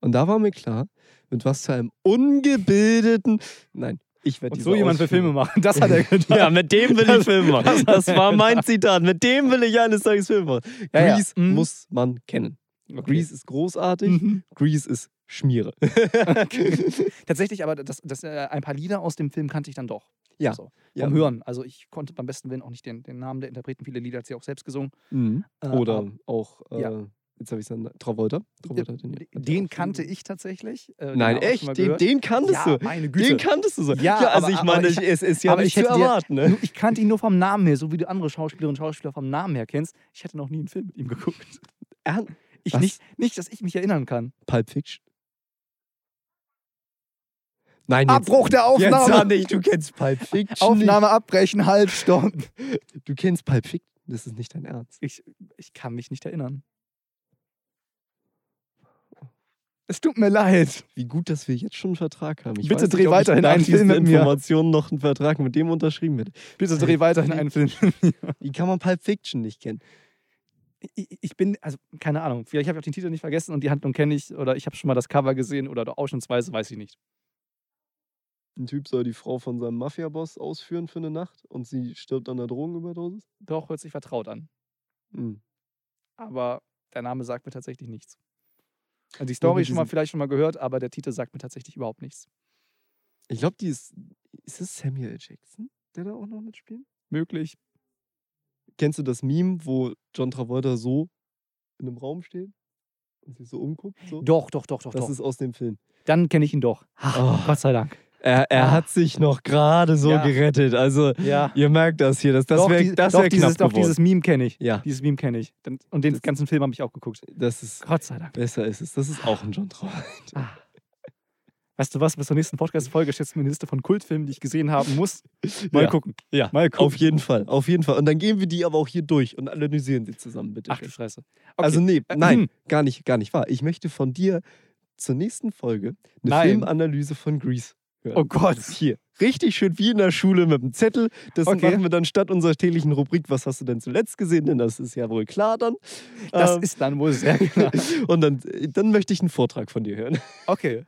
Und da war mir klar, mit was für einem ungebildeten, nein, ich werde so jemand will Ausführung- Filme machen. Das hat er getan. Ja, mit dem will ich Filme machen. das- Das war mein Zitat. Mit dem will ich eines Tages Filme machen. Ja, ja. Grease Mhm. muss man kennen. Okay. Grease ist großartig. Mhm. Grease ist Schmiere. Tatsächlich, aber das, das, äh, ein paar Lieder aus dem Film kannte ich dann doch. Ja. So, Ja. vom Hören. Also ich konnte beim besten Willen auch nicht den, den Namen der Interpreten. Viele Lieder hat sie auch selbst gesungen. Mhm. Äh, Oder aber auch, äh, ja. Jetzt habe ich es dann, Travolta. Travolta den, ja- ja Den kannte ich tatsächlich. äh, Nein, echt? Den, den kanntest ja, du. meine Güte. Den kanntest du so. Ja, also aber- ich meine, ich- es ist ja nicht ich zu hätte dir- erwarten. Ne? Ich kannte ihn nur vom Namen her, so wie du andere Schauspielerinnen und Schauspieler vom Namen her kennst. Ich hätte noch nie einen Film mit ihm geguckt. Ich Was? nicht, nicht, dass ich mich erinnern kann. Pulp Fiction. Nein, jetzt, Abbruch der jetzt Aufnahme! sag nicht, du kennst Pulp Fiction. Aufnahme abbrechen, halt, stopp. Nicht. Du kennst Pulp Fiction. Das ist nicht dein Ernst. Ich, ich kann mich nicht erinnern. Es tut mir leid. Wie gut, dass wir jetzt schon einen Vertrag haben. Ich Bitte dreh nicht, weiterhin einen Film mit mir. Informationen noch einen Vertrag mit dem unterschrieben hätte. Bitte dreh weiterhin einen Film. Wie kann man Pulp Fiction nicht kennen? ich, bin, also keine Ahnung, vielleicht habe ich auch den Titel nicht vergessen und die Handlung kenne ich oder ich habe schon mal das Cover gesehen oder ausschnittsweise, weiß ich nicht. Ein Typ soll die Frau von seinem Mafia-Boss ausführen für eine Nacht und sie stirbt an der Drogenüberdosis? Doch, hört sich vertraut an. Hm. Aber der Name sagt mir tatsächlich nichts. Also die Story schon mal vielleicht schon mal gehört, aber der Titel sagt mir tatsächlich überhaupt nichts. Ich glaube, die ist. Ist es Samuel. Jackson, der da auch noch mitspielt? Möglich. Kennst du das Meme, wo John Travolta so in einem Raum steht und sich so umguckt? So? Doch, doch, doch, doch, das doch. ist aus dem Film. Dann kenne ich ihn doch. Oh. Gott sei Dank. Er, er Ah. hat sich noch gerade so Ja. gerettet. Also, Ja. ihr merkt das hier. Das, das doch, wäre die- das doch, wär dieses, knapp doch geworden. dieses Meme kenne ich. Ja, Dieses Meme kenne ich. Und den Das- ganzen Film habe ich auch geguckt. das ist Gott sei Dank. besser ist es. Das ist auch ein John Travolta. Ah. Weißt du was, bis zur nächsten Podcast-Folge steht mir eine Liste von Kultfilmen, die ich gesehen haben muss. Mal Ja. gucken. Ja, Mal gucken. auf jeden Fall, auf jeden Fall. Und dann gehen wir die aber auch hier durch und analysieren sie zusammen, bitte. Ach du schön. Scheiße. Okay. Also nee, Äh, nein, hm. gar nicht, gar nicht wahr. Ich möchte von dir zur nächsten Folge eine Nein. Filmanalyse von Grease Oh Gott. Hier, richtig schön wie in der Schule mit dem Zettel. Das Okay. machen wir dann statt unserer täglichen Rubrik, was hast du denn zuletzt gesehen? Denn das ist ja wohl klar dann. Das Ähm, ist dann wohl sehr klar. und dann, dann möchte ich einen Vortrag von dir hören. Okay.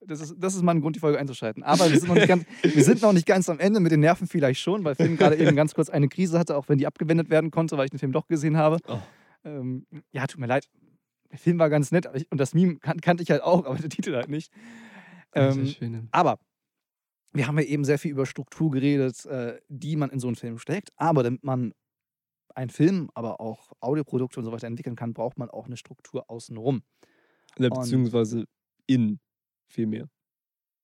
Das ist, das ist mal ein Grund, die Folge einzuschalten. Aber wir sind, noch nicht ganz, wir sind noch nicht ganz am Ende, mit den Nerven vielleicht schon, weil Film gerade eben ganz kurz eine Krise hatte, auch wenn die abgewendet werden konnte, weil ich den Film doch gesehen habe. Oh. Ähm, ja, tut mir leid. Der Film war ganz nett ich, und das Meme kan kannte ich halt auch, aber der Titel halt nicht. Ähm, schön. aber wir haben ja eben sehr viel über Struktur geredet, äh, die man in so einen Film steckt. Aber damit man einen Film, aber auch Audioprodukte und so weiter entwickeln kann, braucht man auch eine Struktur außenrum. Ja, und- beziehungsweise in vielmehr.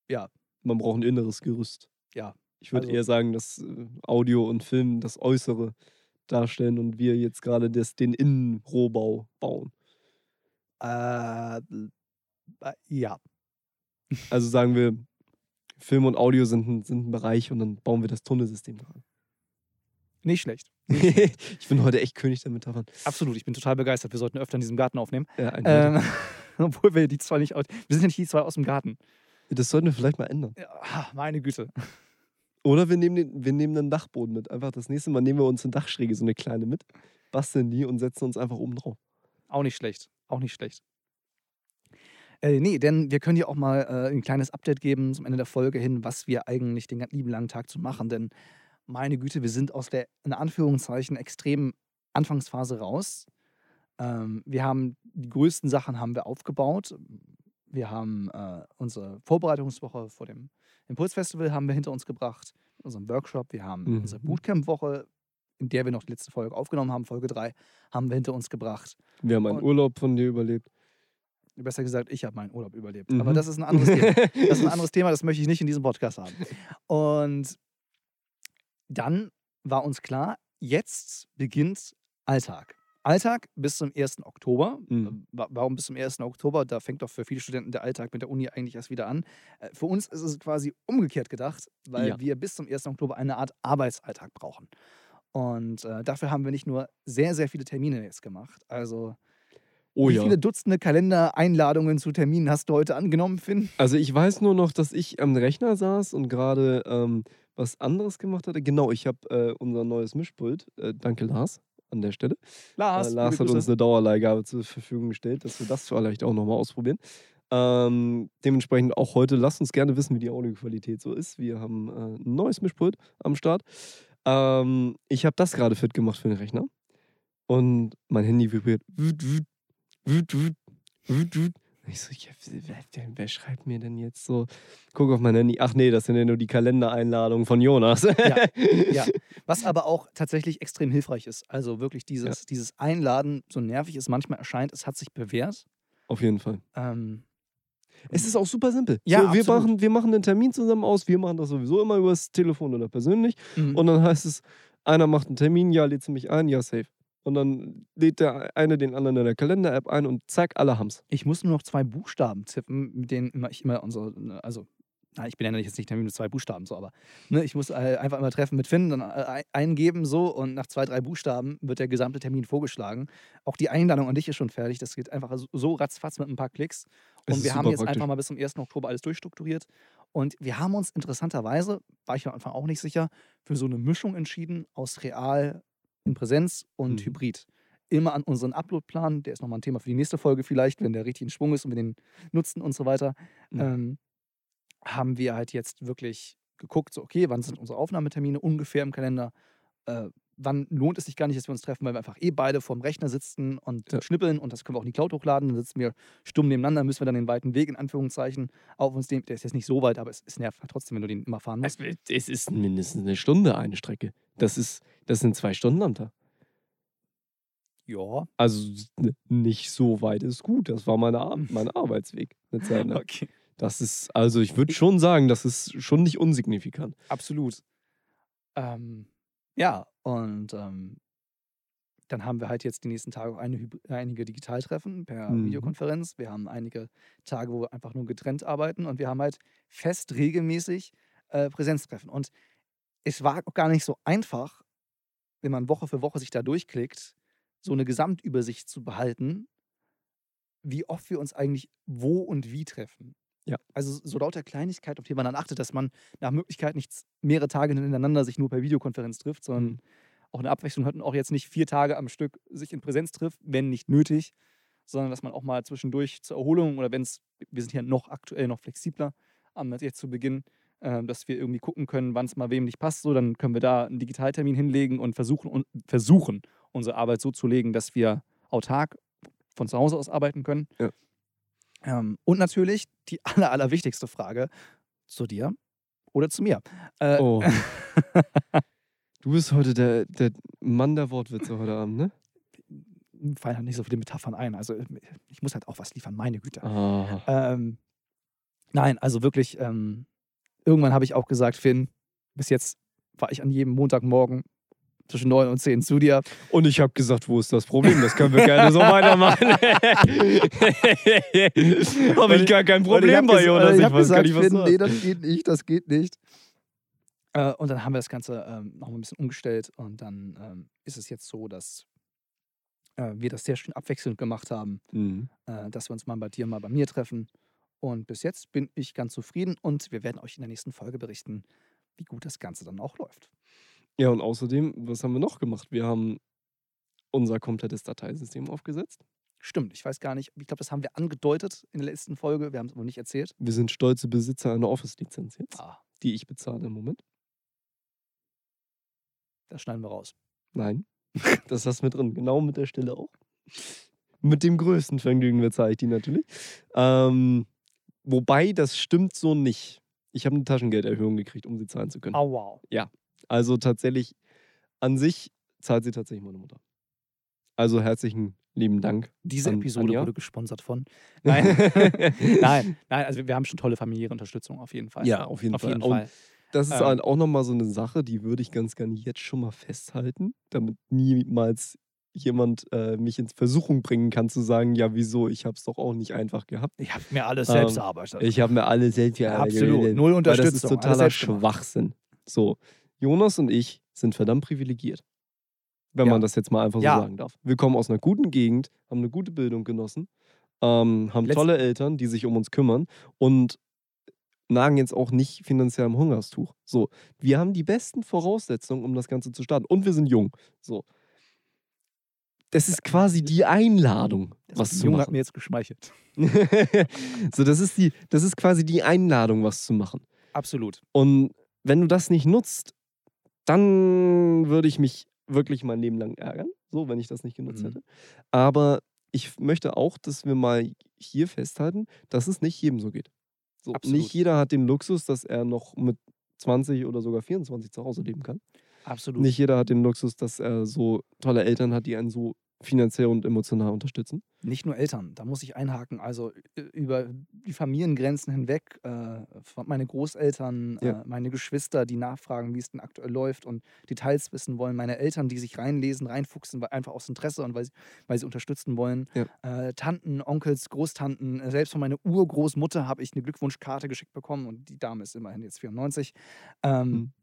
Ja. Man braucht ein inneres Gerüst. Ja, Ich würde also- eher sagen, dass äh, Audio und Film das Äußere darstellen und wir jetzt gerade das, den Innenrohbau bauen. Äh, äh, ja. Also sagen wir, Film und Audio sind ein, sind ein Bereich und dann bauen wir das Tunnelsystem dran. Nicht schlecht. ich bin heute echt König der Metaphern. Absolut, ich bin total begeistert. Wir sollten öfter in diesem Garten aufnehmen. Ja, Ähm, obwohl wir die zwei nicht aus. Wir sind ja nicht die zwei aus dem Garten. das sollten wir vielleicht mal ändern. Ja, meine Güte. Oder wir nehmen, den, wir nehmen einen Dachboden mit. Einfach das nächste Mal nehmen wir uns eine Dachschräge, so eine kleine mit, basteln die und setzen uns einfach oben drauf. Auch nicht schlecht. Auch nicht schlecht. Äh, nee, denn wir können dir auch mal äh, ein kleines Update geben zum Ende der Folge hin, was wir eigentlich den ganzen lieben langen Tag zu machen. Denn meine Güte, wir sind aus der, in Anführungszeichen, extremen Anfangsphase raus. Ähm, wir haben die größten Sachen haben wir aufgebaut. Wir haben äh, unsere Vorbereitungswoche vor dem Impulsfestival haben wir hinter uns gebracht, unseren Workshop. Wir haben Mhm. unsere Bootcamp-Woche, in der wir noch die letzte Folge aufgenommen haben, Folge 3, haben wir hinter uns gebracht. Wir haben einen Und- Urlaub von dir überlebt. Besser gesagt, ich habe meinen Urlaub überlebt. Mhm. Aber das ist ein anderes Thema. Das ist ein anderes Thema, das möchte ich nicht in diesem Podcast haben. Und dann war uns klar, jetzt beginnt Alltag. Alltag bis zum 1. Oktober. Mhm. Wa- Warum bis zum 1. Oktober? Da fängt doch für viele Studenten der Alltag mit der Uni eigentlich erst wieder an. Äh, Für uns ist es quasi umgekehrt gedacht, weil Ja. wir bis zum 1. Oktober eine Art Arbeitsalltag brauchen. Und äh, dafür haben wir nicht nur sehr, sehr viele Termine jetzt gemacht. Also, Oh wie ja. viele Dutzende Kalendereinladungen zu Terminen hast du heute angenommen, Finn? Also ich weiß nur noch, dass ich am Rechner saß und gerade ähm, was anderes gemacht hatte. Genau, ich habe äh, unser neues Mischpult. Äh, danke Lars an der Stelle. Lars, äh, Lars hat uns eine Dauerleihgabe zur Verfügung gestellt, dass wir das vielleicht auch nochmal ausprobieren. Ähm, dementsprechend auch heute, lasst uns gerne wissen, wie die Audioqualität so ist. Wir haben äh, ein neues Mischpult am Start. Ähm, ich habe das gerade fit gemacht für den Rechner. Und mein Handy vibriert. Wüt, wüt, wüt, wüt, wüt, wüt. Ich so, ja, wer, schreibt mir denn jetzt so? Guck auf mein Handy. Ach nee, das sind ja nur die Kalendereinladungen von Jonas. Ja. Was aber auch tatsächlich extrem hilfreich ist. Also wirklich dieses, dieses Einladen, so nervig es manchmal erscheint, es hat sich bewährt. Auf jeden Fall. Ähm, Es ist auch super simpel. Ja, so, wir, absolut. machen, wir machen einen Termin zusammen aus. Wir machen das sowieso immer übers Telefon oder persönlich. mhm. Und dann heißt es, einer macht einen Termin, ja, lädst du mich ein? Ja, safe. Und dann lädt der eine den anderen in der Kalender-App ein und zack, alle haben's. ich muss nur noch zwei Buchstaben tippen, mit denen immer ich immer unsere, ne, also, na, ich bin ja jetzt nicht Termin mit zwei Buchstaben so, aber ne, ich muss äh, einfach immer Treffen mit Finn, dann äh, ein- eingeben so und nach zwei, drei Buchstaben wird der gesamte Termin vorgeschlagen. Auch die Einladung an dich ist schon fertig. Das geht einfach so- ratzfatz mit ein paar Klicks. Und wir haben jetzt praktisch. einfach mal bis zum 1. Oktober alles durchstrukturiert. Und wir haben uns interessanterweise, war ich am Anfang auch nicht sicher, für so eine Mischung entschieden aus real in Präsenz und Mhm. Hybrid. Immer an unseren Uploadplan, der ist nochmal ein Thema für die nächste Folge vielleicht, wenn der richtig in Schwung ist und wir den nutzen und so weiter, Mhm. ähm, haben wir halt jetzt wirklich geguckt, so okay, wann sind unsere Aufnahmetermine ungefähr im Kalender, äh, wann lohnt es sich gar nicht, dass wir uns treffen, weil wir einfach eh beide vorm Rechner sitzen und Ja. schnippeln und das können wir auch in die Cloud hochladen, dann sitzen wir stumm nebeneinander, müssen wir dann den weiten Weg in Anführungszeichen auf uns nehmen. Der ist jetzt nicht so weit, aber es, es nervt halt trotzdem, wenn du den immer fahren musst. Es, es ist mindestens eine Stunde eine Strecke. Das, ist, das sind zwei Stunden am Tag. Ja, Also nicht so weit ist gut. Das war meine Ar mein Arbeitsweg. Okay. Das ist, also ich würde schon sagen, das ist schon nicht unsignifikant. Absolut. Ähm, ja, und ähm, dann haben wir halt jetzt die nächsten Tage auch eine, einige Digitaltreffen per Mhm. Videokonferenz. Wir haben einige Tage, wo wir einfach nur getrennt arbeiten und wir haben halt fest regelmäßig äh, Präsenztreffen. Und es war auch gar nicht so einfach, wenn man Woche für Woche sich da durchklickt, so eine Gesamtübersicht zu behalten, wie oft wir uns eigentlich wo und wie treffen. Ja. Also so lauter Kleinigkeit, auf die man dann achtet, dass man nach Möglichkeit nicht mehrere Tage hintereinander sich nur per Videokonferenz trifft, sondern Mhm. auch eine Abwechslung hat und auch jetzt nicht vier Tage am Stück sich in Präsenz trifft, wenn nicht nötig, sondern dass man auch mal zwischendurch zur Erholung oder wenn es, wir sind hier noch aktuell noch flexibler, am jetzt zu Beginn, äh, dass wir irgendwie gucken können, wann es mal wem nicht passt, so dann können wir da einen Digitaltermin hinlegen und versuchen, und versuchen unsere Arbeit so zu legen, dass wir autark von zu Hause aus arbeiten können. Ja. Ähm, und natürlich die aller, allerwichtigste Frage zu dir oder zu mir. Äh, Oh. du bist heute der, der Mann der Wortwitze heute Abend, ne? mir fallen halt nicht so viele Metaphern ein. Also ich muss halt auch was liefern, meine Güte. Ah. Ähm, nein, also wirklich, ähm, irgendwann habe ich auch gesagt, Finn, bis jetzt war ich an jedem Montagmorgen zwischen 9 und 10 zu dir. Und ich habe gesagt, wo ist das Problem? Das können wir gerne so weitermachen. habe ich gar kein ich Problem bei Jonas. Ich hab weiß gar gesagt, Finn, das nee, das geht nicht, das geht nicht. Äh, und dann haben wir das Ganze ähm, noch ein bisschen umgestellt und dann ähm, ist es jetzt so, dass äh, wir das sehr schön abwechselnd gemacht haben, Mhm. äh, dass wir uns mal bei dir, mal bei mir treffen. Und bis jetzt bin ich ganz zufrieden und wir werden euch in der nächsten Folge berichten, wie gut das Ganze dann auch läuft. Ja, und außerdem, was haben wir noch gemacht? Wir haben unser komplettes Dateisystem aufgesetzt. Stimmt, ich weiß gar nicht, ich glaube, das haben wir angedeutet in der letzten Folge, wir haben es aber nicht erzählt. Wir sind stolze Besitzer einer Office-Lizenz jetzt, Ah, die ich bezahle im Moment. das schneiden wir raus. Nein, das hast du mit drin. Genau mit der Stelle auch. Mit dem größten Vergnügen bezahle ich die natürlich. Ähm, wobei, das stimmt so nicht. Ich habe eine Taschengelderhöhung gekriegt, um sie zahlen zu können. Oh, wow. Also tatsächlich, an sich zahlt sie tatsächlich meine Mutter. Also herzlichen lieben Dank. Diese An- Episode Anja? wurde gesponsert von. Nein, nein, nein, also wir haben schon tolle familiäre Unterstützung auf jeden Fall. Ja, auf jeden auf Fall. jeden Fall. Das ist Ähm. auch nochmal so eine Sache, die würde ich ganz gerne jetzt schon mal festhalten, damit niemals jemand äh, mich in Versuchung bringen kann zu sagen, ja wieso, ich habe es doch auch nicht einfach gehabt. Ich habe mir alles Ähm, selbst erarbeitet. Ich habe mir alle selbst Ja, gearbeitet. absolut. Null Weil das ist Unterstützung. alles totaler. Schwachsinn. So, Jonas und ich sind verdammt privilegiert. Wenn Ja. man das jetzt mal einfach Ja. so sagen darf. Wir kommen aus einer guten Gegend, haben eine gute Bildung genossen, ähm, haben Letzt- tolle Eltern, die sich um uns kümmern und nagen jetzt auch nicht finanziell am Hungerstuch. So, wir haben die besten Voraussetzungen, um das Ganze zu starten. Und wir sind jung. So. Das ist quasi die Einladung, Das was zu hat machen. mir jetzt geschmeichelt. so, das ist, die, das ist quasi die Einladung, was zu machen. Absolut. Und wenn du das nicht nutzt, dann würde ich mich wirklich mein Leben lang ärgern, so, wenn ich das nicht genutzt Mhm. hätte. Aber ich möchte auch, dass wir mal hier festhalten, dass es nicht jedem so geht. So, nicht jeder hat den Luxus, dass er noch mit 20 oder sogar 24 zu Hause leben kann. Absolut. Nicht jeder hat den Luxus, dass er so tolle Eltern hat, die einen so finanziell und emotional unterstützen. Nicht nur Eltern, da muss ich einhaken. Also über die Familiengrenzen hinweg, äh, meine Großeltern, Ja. äh, meine Geschwister, die nachfragen, wie es denn aktuell läuft und Details wissen wollen, meine Eltern, die sich reinlesen, reinfuchsen, weil, einfach aus Interesse und weil sie, weil sie unterstützen wollen. Ja. Äh, Tanten, Onkels, Großtanten, äh, selbst von meiner Urgroßmutter habe ich eine Glückwunschkarte geschickt bekommen und die Dame ist immerhin jetzt 94. Ähm, Mhm.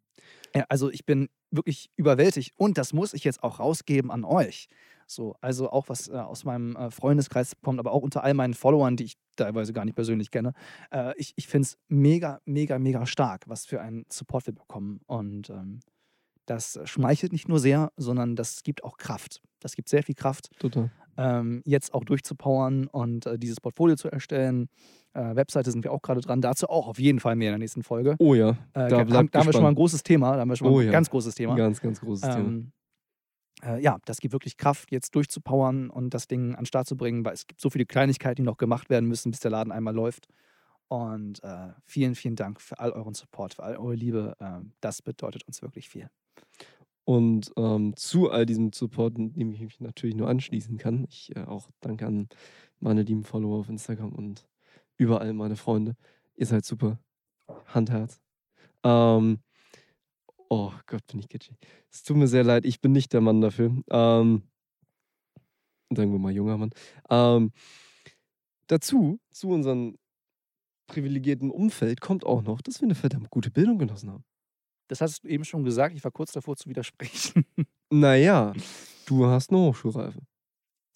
ja, also ich bin wirklich überwältigt und das muss ich jetzt auch rausgeben an euch. So, also auch was äh, aus meinem äh, Freundeskreis kommt, aber auch unter all meinen Followern, die ich teilweise gar nicht persönlich kenne. Äh, ich ich finde es mega, mega, mega stark, was für einen Support wir bekommen. Und ähm, das schmeichelt nicht nur sehr, sondern das gibt auch Kraft. Das gibt sehr viel Kraft, Total. ähm, jetzt auch durchzupowern und äh, dieses Portfolio zu erstellen. Äh, Webseite sind wir auch gerade dran. Dazu auch auf jeden Fall mehr in der nächsten Folge. Oh ja, Äh, da da, haben, da haben wir schon mal ein großes Thema. Da haben wir schon mal Oh ein ja. ganz großes Thema. Ganz, ganz großes Thema. Äh, ja, das gibt wirklich Kraft, jetzt durchzupowern und das Ding an den Start zu bringen, weil es gibt so viele Kleinigkeiten, die noch gemacht werden müssen, bis der Laden einmal läuft. Und äh, vielen, vielen Dank für all euren Support, für all eure Liebe. Äh, das bedeutet uns wirklich viel. Und ähm, zu all diesem Support, dem ich mich natürlich nur anschließen kann. Ich äh, auch danke an meine lieben Follower auf Instagram und überall meine Freunde. Ihr seid super. Handherz. Ähm, oh Gott, bin ich kitschig. Es tut mir sehr leid, ich bin nicht der Mann dafür. Ähm, sagen wir mal junger Mann. Ähm, dazu, zu unserem privilegierten Umfeld, kommt auch noch, dass wir eine verdammt gute Bildung genossen haben. Das hast du eben schon gesagt. Ich war kurz davor zu widersprechen. Naja, du hast eine Hochschulreife.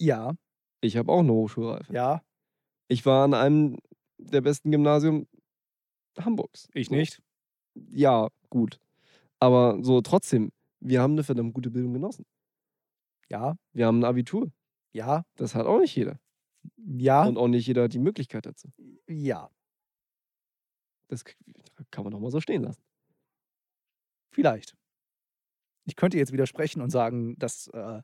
ja, Ich habe auch eine Hochschulreife. ja, Ich war an einem der besten Gymnasium Hamburgs. ich nicht. Ja, gut. Aber so trotzdem, wir haben eine verdammt gute Bildung genossen. Ja, Wir haben ein Abitur. ja, Das hat auch nicht jeder. ja, Und auch nicht jeder hat die Möglichkeit dazu. ja. Das kann man doch mal so stehen lassen. Vielleicht. Ich könnte jetzt widersprechen und sagen, dass äh,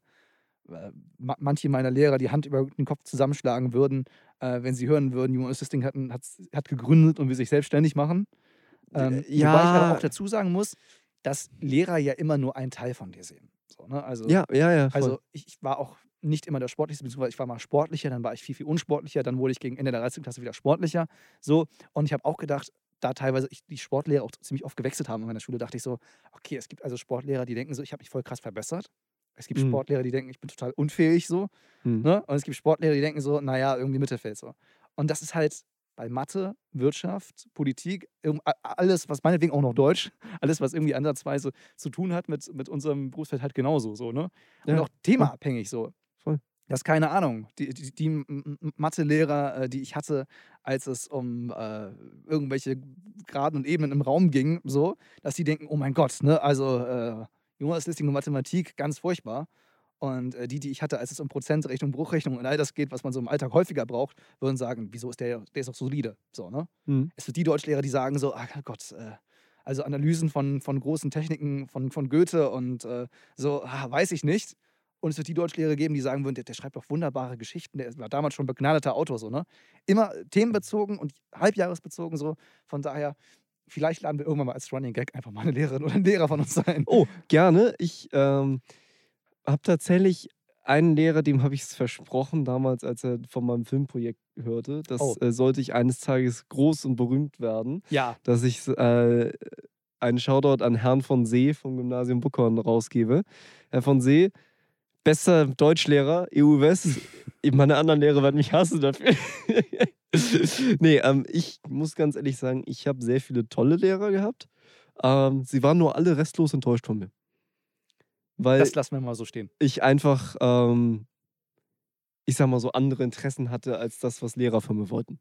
äh, ma manche meiner Lehrer die Hand über den Kopf zusammenschlagen würden, äh, wenn sie hören würden, Human Assisting hat, hat, hat gegründet und will sich selbstständig machen. Ähm, Wobei ich aber ja. auch dazu sagen muss, dass Lehrer ja immer nur einen Teil von dir sehen. So, ne? Also, Ja, ja, ja. Voll. also ich, war auch nicht immer der sportlichste, beziehungsweise ich war mal sportlicher, dann war ich viel, viel unsportlicher, dann wurde ich gegen Ende der 13. Klasse wieder sportlicher. So, und ich habe auch gedacht, da teilweise ich, die Sportlehrer auch ziemlich oft gewechselt haben in meiner Schule, dachte ich so, okay, es gibt also Sportlehrer, die denken so, ich habe mich voll krass verbessert. Es gibt Mhm. Sportlehrer, die denken, ich bin total unfähig so. Hm. Ne? Und es gibt Sportlehrer, die denken so, naja, irgendwie Mittelfeld so. Und das ist halt bei Mathe, Wirtschaft, Politik, alles, was meinetwegen auch noch Deutsch, alles, was irgendwie ansatzweise zu tun hat mit, mit unserem Berufsfeld halt genauso so, ne? Und Ja, auch themaabhängig so. Voll. Das ist keine Ahnung. Die, die, die Mathelehrer, äh, die ich hatte, als es um äh, irgendwelche Graden und Ebenen im Raum ging, so, dass die denken, oh mein Gott, ne, also äh, Jonas Listing und Mathematik, ganz furchtbar. Und äh, die, die ich hatte, als es um Prozentrechnung, Bruchrechnung und all das geht, was man so im Alltag häufiger braucht, würden sagen, wieso ist der, der ist doch solide. So, ne? Hm. Es gibt die Deutschlehrer, die sagen so, ach Gott, äh, also Analysen von, von großen Techniken von, von Goethe und äh, so, ah, weiß ich nicht. Und es wird die Deutschlehrer geben, die sagen würden, der, der schreibt doch wunderbare Geschichten, der war damals schon begnadeter Autor, so, ne? Immer themenbezogen und halbjahresbezogen, so. Von daher, vielleicht laden wir irgendwann mal als Running Gag einfach mal eine Lehrerin oder einen Lehrer von uns ein. Oh, gerne. Ich ähm, habe tatsächlich einen Lehrer, dem habe ich es versprochen, damals, als er von meinem Filmprojekt hörte, dass Oh. äh, sollte ich eines Tages groß und berühmt werden, Ja, dass ich äh, einen Shoutout an Herrn von See vom Gymnasium Buckhorn rausgebe. Herr von See, bester Deutschlehrer, EU West. Meine anderen Lehrer werden mich hassen dafür. nee, ähm, ich muss ganz ehrlich sagen, ich habe sehr viele tolle Lehrer gehabt. Ähm, sie waren nur alle restlos enttäuscht von mir. Weil das lassen wir mal so stehen. ich einfach, ähm, ich sag mal so, andere Interessen hatte als das, was Lehrer von mir wollten.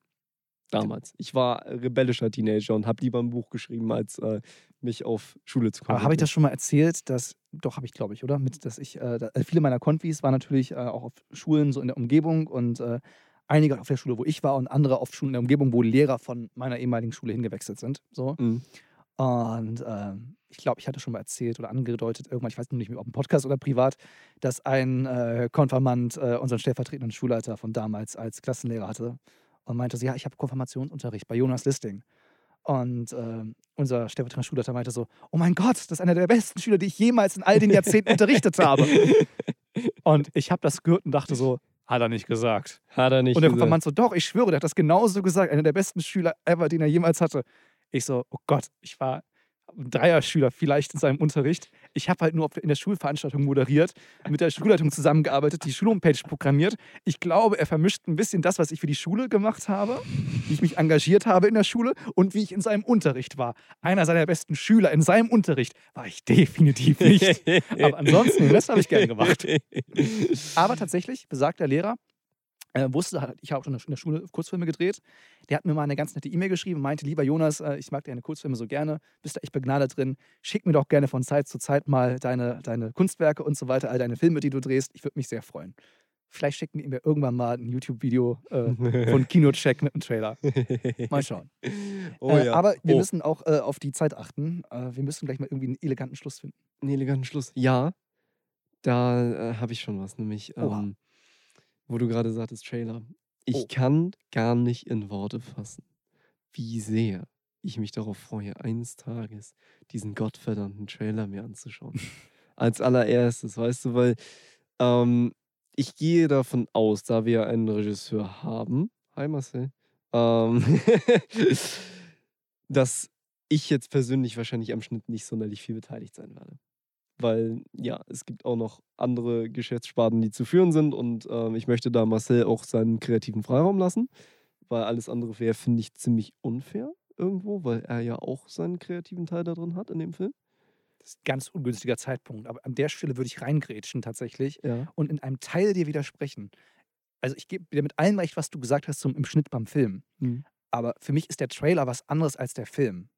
Damals. Ich war rebellischer Teenager und habe lieber ein Buch geschrieben, als äh, mich auf Schule zu Aber habe ich das schon mal erzählt, dass, doch, habe ich, glaube ich, oder? Mit, dass ich, äh, äh, viele meiner Konfis waren natürlich äh, auch auf Schulen so in der Umgebung und äh, einige auf der Schule, wo ich war und andere auf Schulen in der Umgebung, wo Lehrer von meiner ehemaligen Schule hingewechselt sind. So. Mhm. Und ähm, ich glaube, ich hatte schon mal erzählt oder angedeutet, irgendwann, ich weiß nur nicht mehr, ob im Podcast oder privat, dass ein äh, Konfirmand äh, unseren stellvertretenden Schulleiter von damals als Klassenlehrer hatte und meinte so, ja, ich habe Konfirmationsunterricht bei Jonas Listing. Und ähm, unser stellvertretender Schulleiter meinte so, oh mein Gott, das ist einer der besten Schüler, die ich jemals in all den Jahrzehnten unterrichtet habe. Und ich habe das gehört und dachte so, hat er nicht gesagt. Hat er nicht Und der gesagt. Konfirmand so, doch, ich schwöre, der hat das genauso gesagt. Einer der besten Schüler ever, den er jemals hatte. Ich so, oh Gott, ich war ein Dreierschüler vielleicht in seinem Unterricht. Ich habe halt nur in der Schulveranstaltung moderiert, mit der Schulleitung zusammengearbeitet, die Schulhomepage programmiert. Ich glaube, er vermischt ein bisschen das, was ich für die Schule gemacht habe, wie ich mich engagiert habe in der Schule und wie ich in seinem Unterricht war. Einer seiner besten Schüler in seinem Unterricht war ich definitiv nicht. Aber ansonsten, den Rest habe ich gern gemacht. Aber tatsächlich, besagter Lehrer, äh, wusste, ich habe auch schon in der Schule Kurzfilme gedreht. Der hat mir mal eine ganz nette E-Mail geschrieben und meinte, lieber Jonas, äh, ich mag deine Kurzfilme so gerne, bist da echt begnadet drin. Schick mir doch gerne von Zeit zu Zeit mal deine, deine Kunstwerke und so weiter, all deine Filme, die du drehst. Ich würde mich sehr freuen. Vielleicht schicken die mir irgendwann mal ein YouTube-Video äh, von Kinocheck mit einem Trailer. Mal schauen. oh äh, ja. aber wir oh, müssen auch äh, auf die Zeit achten. Äh, wir müssen gleich mal irgendwie einen eleganten Schluss finden. einen eleganten Schluss. Ja, da habe ich schon was, nämlich, ähm, wo du gerade sagtest, Trailer. Ich Oh. kann gar nicht in Worte fassen, wie sehr ich mich darauf freue, eines Tages diesen gottverdammten Trailer mir anzuschauen. Als allererstes, weißt du, weil ähm, ich gehe davon aus, da wir einen Regisseur haben, hi Marcel, ähm, dass ich jetzt persönlich wahrscheinlich am Schnitt nicht sonderlich viel beteiligt sein werde. Weil ja, es gibt auch noch andere Geschäftssparten, die zu führen sind und ähm, ich möchte da Marcel auch seinen kreativen Freiraum lassen, weil alles andere wäre, finde ich, ziemlich unfair irgendwo, weil er ja auch seinen kreativen Teil da drin hat in dem Film. Das ist ein ganz ungünstiger Zeitpunkt. Aber an der Stelle würde ich reingrätschen tatsächlich Ja. und in einem Teil dir widersprechen. Also ich gebe dir mit allem recht, was du gesagt hast zum, im Schnitt beim Film. Mhm. Aber für mich ist der Trailer was anderes als der Film.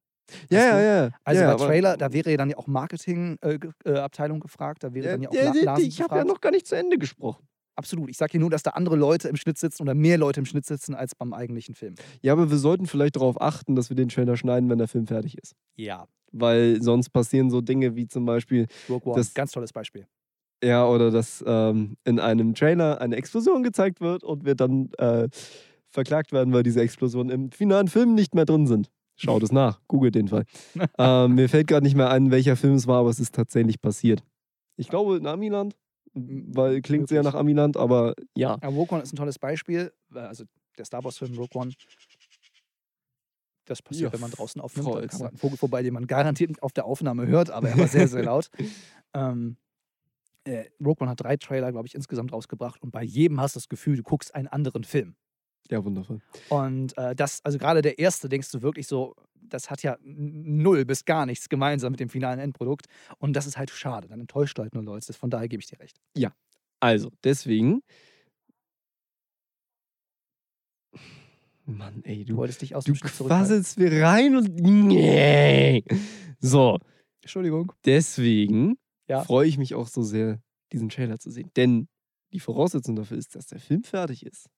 Ja, ja, ja. Also ja, bei Trailer, da wäre ja dann ja auch Marketingabteilung äh, äh, gefragt, da wäre Ja, dann ja auch ja, La- ich habe ja noch gar nicht zu Ende gesprochen. Absolut. Ich sage hier nur, dass da andere Leute im Schnitt sitzen oder mehr Leute im Schnitt sitzen als beim eigentlichen Film. Ja, aber wir sollten vielleicht darauf achten, dass wir den Trailer schneiden, wenn der Film fertig ist. Ja. Weil sonst passieren so Dinge wie zum Beispiel, Rogue One, Das- ganz tolles Beispiel. ja, oder dass ähm, in einem Trailer eine Explosion gezeigt wird und wir dann äh, verklagt werden, weil diese Explosionen im finalen Film nicht mehr drin sind. Schaut es nach, googelt den Fall. ähm, mir fällt gerade nicht mehr ein, welcher Film es war, aber es ist tatsächlich passiert. Ich glaube in Amiland, weil klingt sehr nach Amiland, aber ja. Ja, Rogue One ist ein tolles Beispiel. äh, Also der Star Wars-Film Rogue One. Das passiert, Ja, wenn man draußen aufnimmt. Frau Da Elster. kam ein Vogel vorbei, den man garantiert nicht auf der Aufnahme hört, aber er war sehr, sehr laut. Ähm, äh, Rogue One hat drei Trailer, glaube ich, insgesamt rausgebracht und bei jedem hast du das Gefühl, du guckst einen anderen Film. Ja, wundervoll. Und äh, das, also gerade der erste, denkst du wirklich so, das hat ja null bis gar nichts gemeinsam mit dem finalen Endprodukt. Und das ist halt schade. Dann enttäuscht du halt nur Leute. Von daher gebe ich dir recht. Also, deswegen. Mann, ey, Du du, wolltest dich aus du dem zurückhalten. quasselst mir rein und. Nee. So, Entschuldigung. deswegen Ja. freue ich mich auch so sehr, diesen Trailer zu sehen. Denn die Voraussetzung dafür ist, dass der Film fertig ist.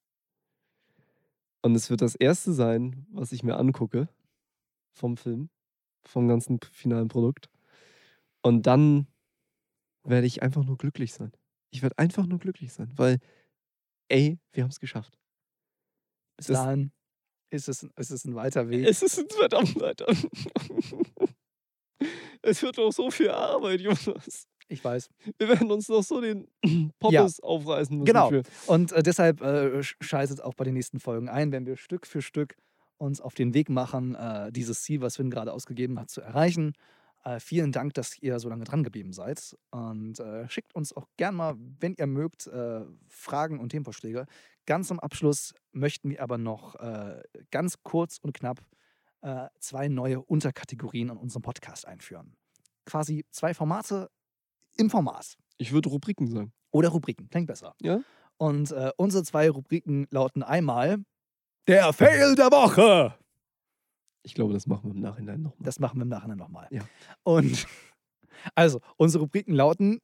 Und es wird das erste sein, was ich mir angucke vom Film, vom ganzen finalen Produkt. Und dann werde ich einfach nur glücklich sein. Ich werde einfach nur glücklich sein, weil, ey, wir haben es geschafft. Bis Das- dahin ist es, ist es ein weiter Weg. Es ist ein verdammt weiter. es wird doch so viel Arbeit, Jonas. Ich weiß. Wir werden uns noch so den Poppes aufreißen müssen. Genau. Für. Und äh, deshalb äh, sch- schaltet auch bei den nächsten Folgen ein, wenn wir Stück für Stück uns auf den Weg machen, äh, dieses Ziel, was Finn gerade ausgegeben hat, zu erreichen. Äh, vielen Dank, dass ihr so lange dran geblieben seid. Und äh, schickt uns auch gern mal, wenn ihr mögt, äh, Fragen und Themenvorschläge. Ganz am Abschluss möchten wir aber noch äh, ganz kurz und knapp äh, zwei neue Unterkategorien in unserem Podcast einführen. Quasi zwei Formate im Format. Ich würde Rubriken sagen. Oder Rubriken, klingt besser. Ja. Und äh, unsere zwei Rubriken lauten einmal der Fail der Woche. Ich glaube, das machen wir im Nachhinein nochmal. Das machen wir im Nachhinein nochmal. Ja. Und also, unsere Rubriken lauten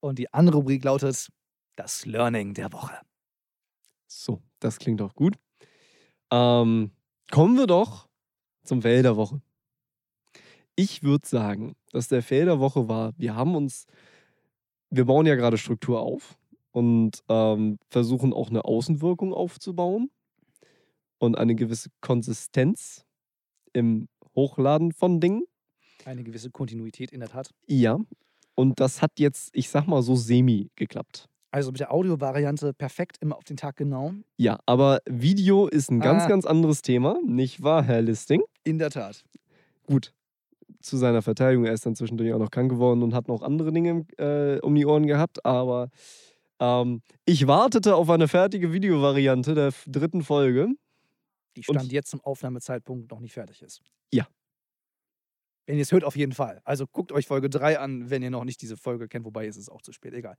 und die andere Rubrik lautet das Learning der Woche. So, das klingt auch gut. Ähm, kommen wir doch zum Fail der Woche. Ich würde sagen, dass der Fail der Woche war, wir haben uns, wir bauen ja gerade Struktur auf und ähm, versuchen auch eine Außenwirkung aufzubauen und eine gewisse Konsistenz im Hochladen von Dingen. Eine gewisse Kontinuität in der Tat. Ja. Und das hat jetzt, ich sag mal, so semi geklappt. Also mit der Audio-Variante perfekt immer auf den Tag genau. Ja, aber Video ist ein ganz, Ah. ganz anderes Thema, nicht wahr, Herr Listing? In der Tat. Gut, zu seiner Verteidigung, er ist dann zwischendurch auch noch krank geworden und hat noch andere Dinge äh, um die Ohren gehabt, aber ähm, ich wartete auf eine fertige Videovariante der dritten Folge. Die Und- Stand jetzt zum Aufnahmezeitpunkt noch nicht fertig ist. Ja. Wenn ihr es hört, auf jeden Fall. Also guckt euch Folge 3 an, wenn ihr noch nicht diese Folge kennt, wobei ist es auch zu spät, egal.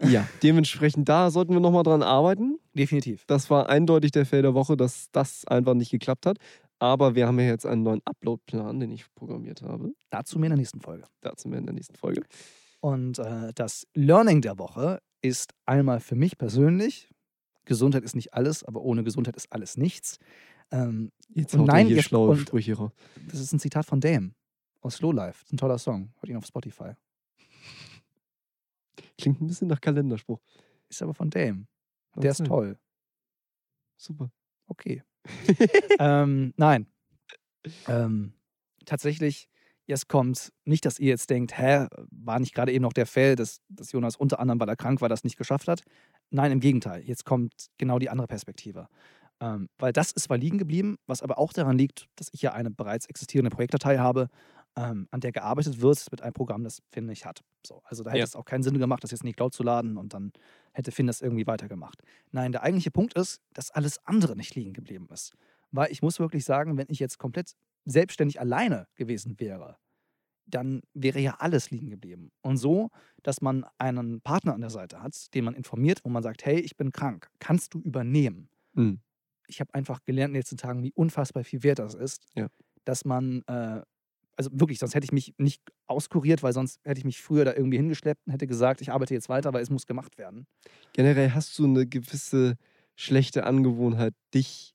Ja, dementsprechend da sollten wir nochmal dran arbeiten. Definitiv. Das war eindeutig der Fail der Woche, dass das einfach nicht geklappt hat. Aber wir haben ja jetzt einen neuen Upload-Plan, den ich programmiert habe. Dazu mehr in der nächsten Folge. Dazu mehr in der nächsten Folge. Und äh, das Learning der Woche ist einmal für mich persönlich, Gesundheit ist nicht alles, aber ohne Gesundheit ist alles nichts. Ähm, Jetzt haut nein, er hier jetzt- schlaue und- Sprüche raus. das ist ein Zitat von Dame aus Slow Life. Das ist ein toller Song. Hört ihn auf Spotify. Klingt ein bisschen nach Kalenderspruch. Ist aber von Dame. Der ist toll. Super. Okay. ähm, nein. Ähm, tatsächlich, jetzt kommt nicht, dass ihr jetzt denkt, hä, war nicht gerade eben noch der Fail, dass, dass Jonas unter anderem, weil er krank war, das nicht geschafft hat. Nein, im Gegenteil. Jetzt kommt genau die andere Perspektive. Ähm, weil das ist zwar liegen geblieben, was aber auch daran liegt, dass ich ja eine bereits existierende Projektdatei habe, ähm, an der gearbeitet wird mit einem Programm, das Finn nicht hat. So, also da hätte Ja. es auch keinen Sinn gemacht, das jetzt in die Cloud zu laden und dann hätte Finn das irgendwie weitergemacht. Nein, der eigentliche Punkt ist, dass alles andere nicht liegen geblieben ist. Weil ich muss wirklich sagen, wenn ich jetzt komplett selbstständig alleine gewesen wäre, dann wäre ja alles liegen geblieben. Und so, dass man einen Partner an der Seite hat, den man informiert, wo man sagt, hey, ich bin krank, kannst du übernehmen? Mhm. Ich habe einfach gelernt in den letzten Tagen, wie unfassbar viel wert das ist, Ja. dass man, äh, also wirklich, sonst hätte ich mich nicht auskuriert, weil sonst hätte ich mich früher da irgendwie hingeschleppt und hätte gesagt, ich arbeite jetzt weiter, weil es muss gemacht werden. Generell hast du eine gewisse schlechte Angewohnheit, dich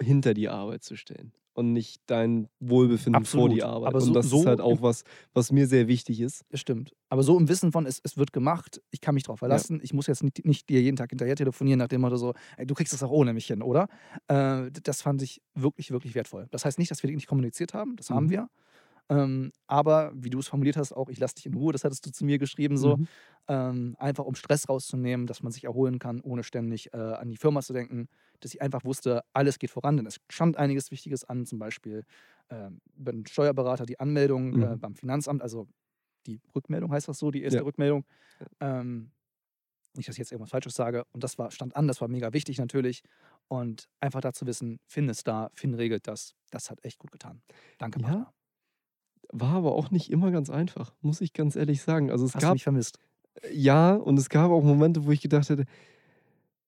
hinter die Arbeit zu stellen und nicht dein Wohlbefinden vor Absolut. die Arbeit. Aber und so- das so ist halt auch was, was mir sehr wichtig ist. Das stimmt. Aber so im Wissen von, es, es wird gemacht, ich kann mich darauf verlassen, ich muss jetzt nicht, nicht dir jeden Tag hinterher telefonieren, nach dem Motto so, ey, du kriegst das auch ohne mich hin, oder? Äh, das fand ich wirklich, wirklich wertvoll. Das heißt nicht, dass wir nicht kommuniziert haben, das haben Mhm. wir. Ähm, aber wie du es formuliert hast, auch ich lasse dich in Ruhe, das hattest du zu mir geschrieben, so. Mhm. Ähm, einfach um Stress rauszunehmen, dass man sich erholen kann, ohne ständig äh, an die Firma zu denken, dass ich einfach wusste, alles geht voran, denn es stand einiges Wichtiges an, zum Beispiel ähm, beim Steuerberater die Anmeldung äh, Mhm. beim Finanzamt, also die Rückmeldung heißt das so, die erste Ja. Rückmeldung. Ähm, nicht, dass ich jetzt irgendwas Falsches sage. Und das war, stand an, das war mega wichtig natürlich. Und einfach da zu wissen, Finn ist da, Finn regelt das, das hat echt gut getan. Danke, Ja, Partner. War aber auch nicht immer ganz einfach, muss ich ganz ehrlich sagen. Also es Hast du gab mich vermisst? ja und es gab auch Momente, wo ich gedacht hätte,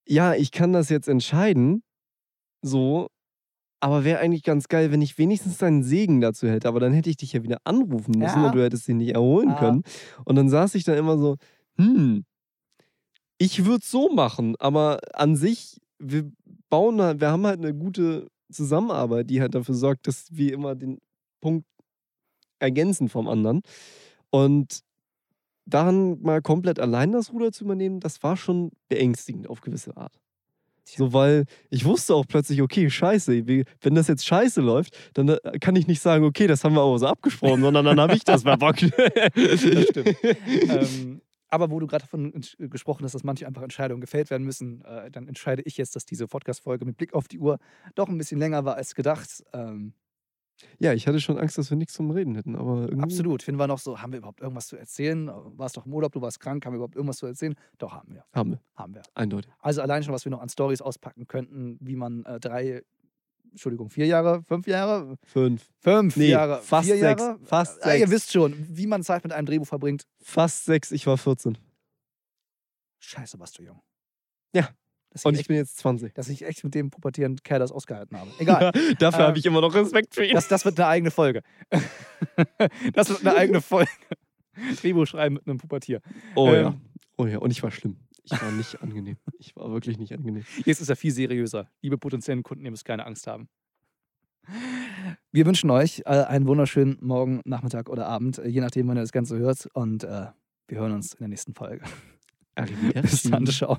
ja, ich kann das jetzt entscheiden, so, aber wäre eigentlich ganz geil, wenn ich wenigstens deinen Segen dazu hätte. Aber dann hätte ich dich ja wieder anrufen müssen Ja. und du hättest ihn nicht erholen Ah. können. Und dann saß ich da immer so, hm, ich würde es so machen, aber an sich, wir bauen halt, wir haben halt eine gute Zusammenarbeit, die halt dafür sorgt, dass wir immer den Punkt ergänzen vom anderen. Und dann mal komplett allein das Ruder zu übernehmen, das war schon beängstigend auf gewisse Art. So, weil ich wusste auch plötzlich, okay, scheiße, wenn das jetzt scheiße läuft, dann äh, kann ich nicht sagen, okay, das haben wir aber so abgesprochen, sondern dann habe ich das verbockt. Das stimmt. ähm, aber wo du gerade davon entsch- gesprochen hast, dass manche einfach Entscheidungen gefällt werden müssen, äh, dann entscheide ich jetzt, dass diese Podcast-Folge mit Blick auf die Uhr doch ein bisschen länger war als gedacht. Ähm, Ja, ich hatte schon Angst, dass wir nichts zum Reden hätten, aber irgendwie. absolut. Finn war noch so, haben wir überhaupt irgendwas zu erzählen? Warst doch im Urlaub, du warst krank, haben wir überhaupt irgendwas zu erzählen? Doch, haben wir. Haben wir, Haben wir. eindeutig. Also allein schon, was wir noch an Stories auspacken könnten, wie man äh, drei, Entschuldigung, vier Jahre, fünf Jahre, Fünf. fünf Nee, Jahre, fast vier sechs, Jahre. fast Ah, ihr sechs. wisst schon, wie man Zeit mit einem Drehbuch verbringt. Fast sechs, ich war 14. Scheiße, warst du jung. Ja. Und ich, ich bin jetzt 20. echt, dass ich echt mit dem pubertierenden Kerl das ausgehalten habe. Egal. Dafür Ähm, habe ich immer noch Respekt für ihn. Das, das wird eine eigene Folge. das wird eine eigene Folge. Drehbuch schreiben mit einem Pubertier. oh ja. ähm, Oh ja. Und ich war schlimm. Ich war nicht angenehm. Ich war wirklich nicht angenehm. Jetzt ist er viel seriöser. Liebe potenziellen Kunden, ihr müsst keine Angst haben. Wir wünschen euch äh, einen wunderschönen Morgen, Nachmittag oder Abend, äh, je nachdem, wann ihr das Ganze hört. Und äh, wir hören uns in der nächsten Folge. Bis dann, Arrivederci. ciao.